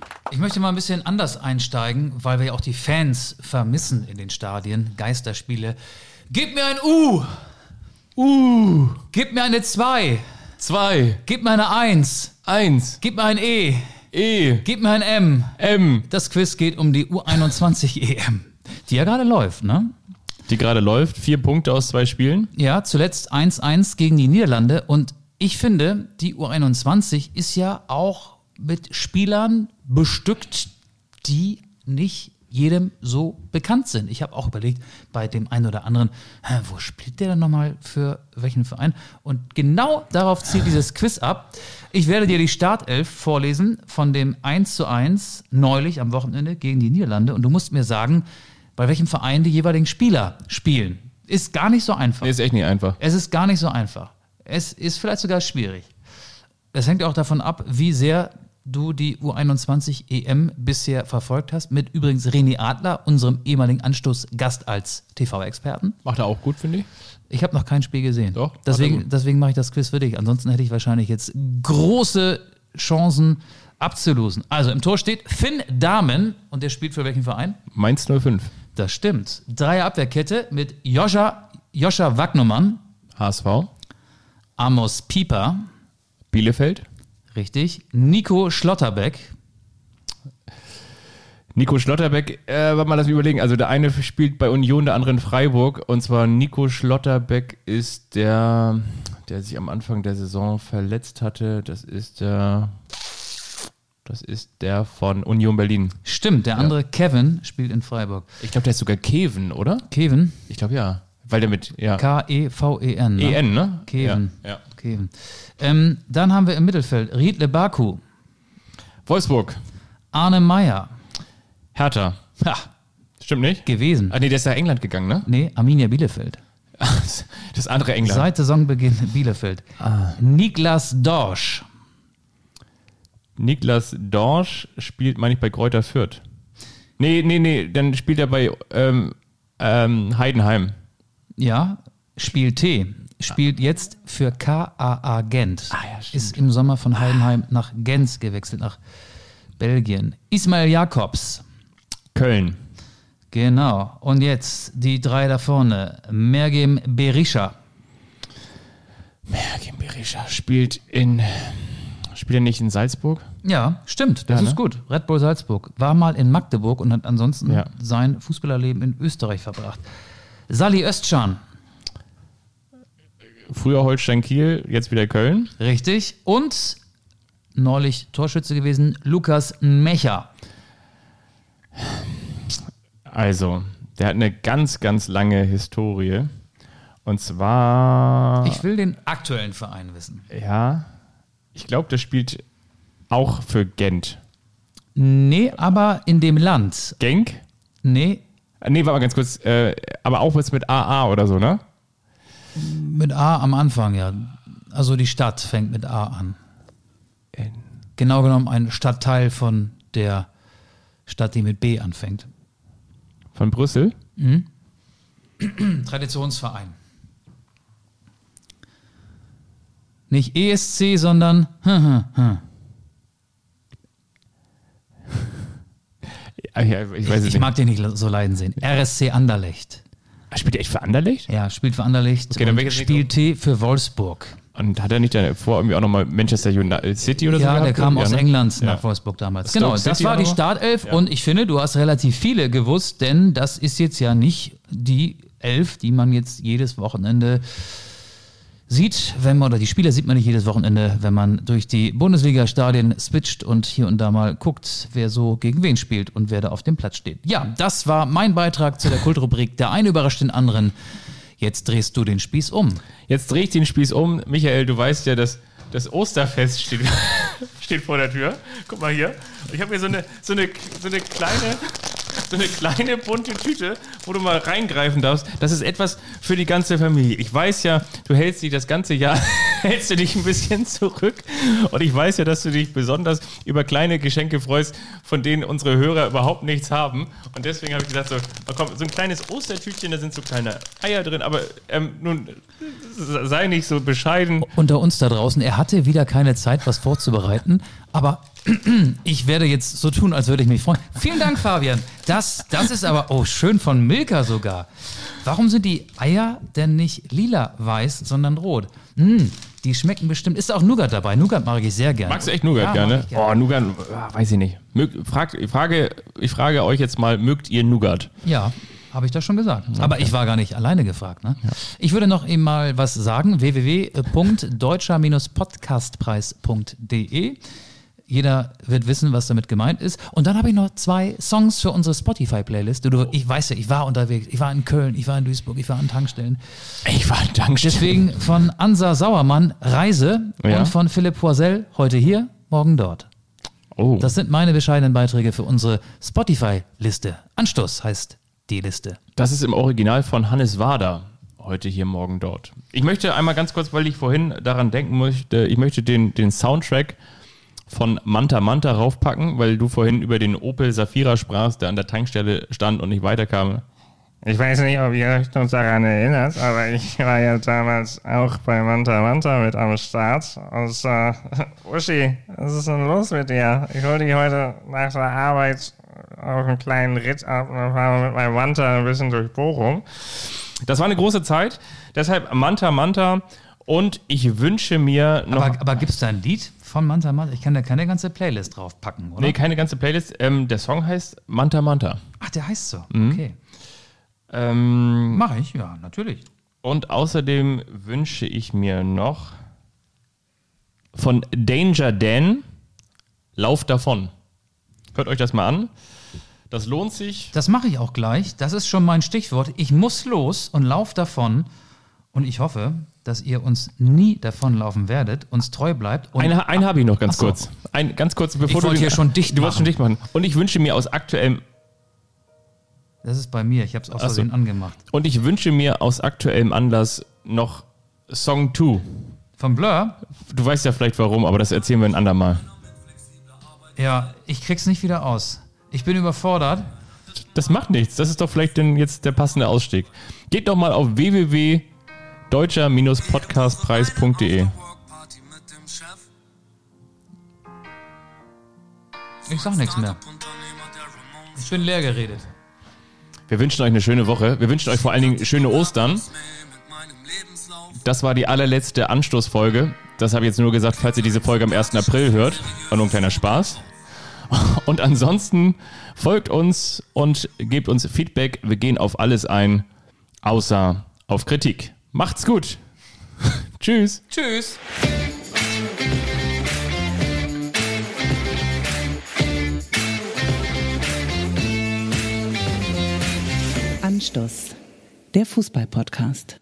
Ich möchte mal ein bisschen anders einsteigen, weil wir ja auch die Fans vermissen in den Stadien. Geisterspiele. Gib mir ein U!
Uh,
Gib mir eine 2!
zwei,
Gib mir eine 1!
eins,
Gib mir ein E!
E,
Gib mir ein M!
M,
Das Quiz geht um die U21 EM, die ja gerade läuft, ne?
die gerade läuft. Vier Punkte aus zwei Spielen.
Ja, zuletzt 1-1 gegen die Niederlande und ich finde, die U21 ist ja auch mit Spielern bestückt, die nicht jedem so bekannt sind. Ich habe auch überlegt, bei dem einen oder anderen, hä, wo spielt der denn nochmal für welchen Verein? Und genau darauf zielt dieses Quiz ab. Ich werde dir die Startelf vorlesen von dem 1 zu 1 neulich am Wochenende gegen die Niederlande und du musst mir sagen, bei welchem Verein die jeweiligen Spieler spielen. Ist gar nicht so einfach.
Nee, ist echt nicht einfach.
Es ist gar nicht so einfach. Es ist vielleicht sogar schwierig. Es hängt auch davon ab, wie sehr du die U21 EM E bisher verfolgt hast. Mit übrigens René Adler, unserem ehemaligen Anstoßgast als TV-Experten.
Macht er auch gut, finde ich.
Ich habe noch kein Spiel gesehen.
Doch,
Deswegen, deswegen mache ich das Quiz für dich. Ansonsten hätte ich wahrscheinlich jetzt große Chancen abzulosen. Also im Tor steht Finn Dahmen und der spielt für welchen Verein?
Mainz 05.
Das stimmt. Dreier Abwehrkette mit Joscha, Joscha Wagnumann,
HSV.
Amos Pieper,
Bielefeld.
Richtig, Nico Schlotterbeck,
Nico Schlotterbeck, äh, warte mal, lass mich überlegen. Also der eine spielt bei Union, der andere in Freiburg. Und zwar Nico Schlotterbeck ist der, der sich am Anfang der Saison verletzt hatte. Das ist der, das ist der von Union Berlin.
Stimmt, der andere Kevin spielt in Freiburg.
Ich glaube, der ist sogar Kevin, oder?
Kevin,
Ich glaube ja. Weil der mit, ja.
K-E-V-E-N. Ne?
EN, ne?
Kevin.
Ja. ja.
Kevin. Ähm, dann haben wir im Mittelfeld Riedle Baku,
Wolfsburg.
Arne Meyer
Hertha. Ha. Stimmt nicht?
gewesen.
Ah, nee, der ist nach England gegangen, ne?
Nee, Arminia Bielefeld.
Das andere England.
Seit Saisonbeginn Bielefeld. Niklas Dorsch.
Niklas Dorsch spielt, meine ich, bei Kräuter Fürth. Nee, nee, nee, dann spielt er bei ähm, ähm, Heidenheim.
Ja, spielt T. Spielt jetzt für KAA Gent.
Ah, ja.
Ist im Sommer von Heidenheim nach Gent gewechselt, nach Belgien. Ismail Jakobs.
Köln.
Genau. Und jetzt die drei da vorne. Mergem Berisha.
Mergim Berisha spielt in. Spielt er nicht in Salzburg?
Ja, stimmt. Das
Ja,
ist
ne?
gut. Red Bull Salzburg. War mal in Magdeburg und hat ansonsten
Ja.
sein Fußballerleben in Österreich verbracht. Sali Özcan.
Früher Holstein Kiel, jetzt wieder Köln.
Richtig. Und neulich Torschütze gewesen, Lukas Mecher.
Also, der hat eine ganz, ganz lange Historie. Und zwar.
Ich will den aktuellen Verein wissen.
ja. Ich glaube, der spielt auch für Gent.
Nee, aber in dem Land.
Genk?
Nee,
Nee, warte mal ganz kurz. Äh, aber auch was mit AA oder so, ne?
mit A am Anfang, ja. Also die Stadt fängt mit A an. Genau genommen ein Stadtteil von der Stadt, die mit B anfängt.
Von Brüssel?
Traditionsverein. Nicht ESC, sondern
ja, ich
ich
nicht.
mag den nicht so leiden sehen. RSC Anderlecht.
Spielt er echt für Anderlecht?
Ja, spielt für Anderlecht
Okay, dann
und spielt T für Wolfsburg.
Und hat er nicht davor irgendwie auch nochmal Manchester United City oder so?
Ja, der kam
Ja,
aus
ne?
England
Ja.
nach Wolfsburg damals.
Stoke
genau, das
City
war die? Startelf
Ja.
und ich finde, du hast relativ viele gewusst, denn das ist jetzt ja nicht die Elf, die man jetzt jedes Wochenende sieht, wenn man, oder die Spieler sieht man nicht jedes Wochenende, wenn man durch die Bundesliga-Stadien switcht und hier und da mal guckt, wer so gegen wen spielt und wer da auf dem Platz steht. Ja, das war mein Beitrag zu der Kultrubrik. Der eine überrascht den anderen. Jetzt drehst du den Spieß um.
Jetzt drehe ich den Spieß um. Michael, du weißt ja, dass das Osterfest steht, steht vor der Tür. Guck mal hier. Ich habe hier so eine, so, eine, so eine kleine. So eine kleine bunte Tüte, wo du mal reingreifen darfst. Das ist etwas für die ganze Familie. Ich weiß ja, du hältst dich das ganze Jahr, hältst du dich ein bisschen zurück. Und ich weiß ja, dass du dich besonders über kleine Geschenke freust, von denen unsere Hörer überhaupt nichts haben. Und deswegen habe ich gesagt, so, komm, so ein kleines Ostertütchen, da sind so kleine Eier drin. Aber ähm, nun, sei nicht so bescheiden.
unter uns da draußen, er hatte wieder keine Zeit, was vorzubereiten, aber ich werde jetzt so tun, als würde ich mich freuen. Vielen Dank, Fabian. Das, das ist aber, oh, schön von Milka sogar. Warum sind die Eier denn nicht lila-weiß, sondern rot? Hm, die schmecken bestimmt. Ist auch Nougat dabei? Nougat mag ich sehr gerne.
Magst du echt Nougat
Ja,
gerne?
gerne.
Oh, Nougat, ah, weiß ich nicht. Mögt, frag, ich, frage, ich frage euch jetzt mal, mögt ihr Nougat?
Ja, habe ich das schon gesagt. Aber ich war gar nicht alleine gefragt. Ne? Ich würde noch eben mal was sagen. www.deutscher-podcastpreis.de jeder wird wissen, was damit gemeint ist. Und dann habe ich noch zwei Songs für unsere Spotify-Playlist. Du, ich weiß ja, ich war unterwegs. Ich war in Köln, ich war in Duisburg, ich war an Tankstellen.
Ich war Dankeschön.
Deswegen von Ansa Sauermann Reise
Ja.
und von Philipp Poisel heute hier, morgen dort.
Oh,
Das sind meine bescheidenen Beiträge für unsere Spotify-Liste. Anstoß heißt die Liste.
das ist im Original von Hannes Wader. Heute hier, morgen dort. Ich möchte einmal ganz kurz, weil ich vorhin daran denken möchte, ich möchte den, den Soundtrack von Manta Manta raufpacken, weil du vorhin über den Opel Safira sprachst, der an der Tankstelle stand und nicht weiterkam.
Ich weiß nicht, ob ihr euch noch daran erinnert, aber ich war ja damals auch bei Manta Manta mit am Start. Und äh, Uschi, was ist denn los mit dir? Ich hol dich heute nach der Arbeit auf einen kleinen Ritt ab und dann fahren wir mit meinem Manta ein bisschen durch Bochum.
Das war eine große Zeit, deshalb Manta Manta und ich wünsche mir noch...
Aber, aber gibt es da ein Lied von Manta Manta? Ich kann da keine ganze Playlist draufpacken, oder?
nee, keine ganze Playlist. Ähm, der Song heißt Manta Manta.
Ach, der heißt so.
Mhm.
Okay.
Ähm,
Mache ich, ja, natürlich.
Und außerdem wünsche ich mir noch von Danger Dan Lauf davon. Hört euch das mal an. Das lohnt sich.
Das mache ich auch gleich. Das ist schon mein Stichwort. Ich muss los und lauf davon. Und ich hoffe, dass ihr uns nie davonlaufen werdet, uns treu bleibt. Und
Einen, einen habe ich noch ganz
so.
kurz. Ein, ganz kurz, bevor du
wollte
den-
hier schon dicht
Du wolltest schon
machen.
dicht machen. Und ich wünsche mir aus aktuellem
das ist bei mir. Ich habe es aus
Ach so.
Versehen angemacht.
und ich wünsche mir aus aktuellem Anlass noch Song 2.
Von Blur?
Du weißt ja vielleicht warum, aber das erzählen wir ein andermal.
Ja, ich krieg's nicht wieder aus. Ich bin überfordert.
Das macht nichts. Das ist doch vielleicht denn jetzt der passende Ausstieg. Geht doch mal auf www.deutscher-podcastpreis.de.
Ich sag nichts mehr. Ich bin leer geredet.
Wir wünschen euch eine schöne Woche. Wir wünschen euch vor allen Dingen schöne Ostern. Das war die allerletzte Anstoßfolge. Das habe ich jetzt nur gesagt, falls ihr diese Folge am 1. April hört. War nur ein kleiner Spaß. Und ansonsten folgt uns und gebt uns Feedback. Wir gehen auf alles ein, außer auf Kritik. Macht's gut. Tschüss.
Tschüss.
Anstoß, der Fußball-Podcast.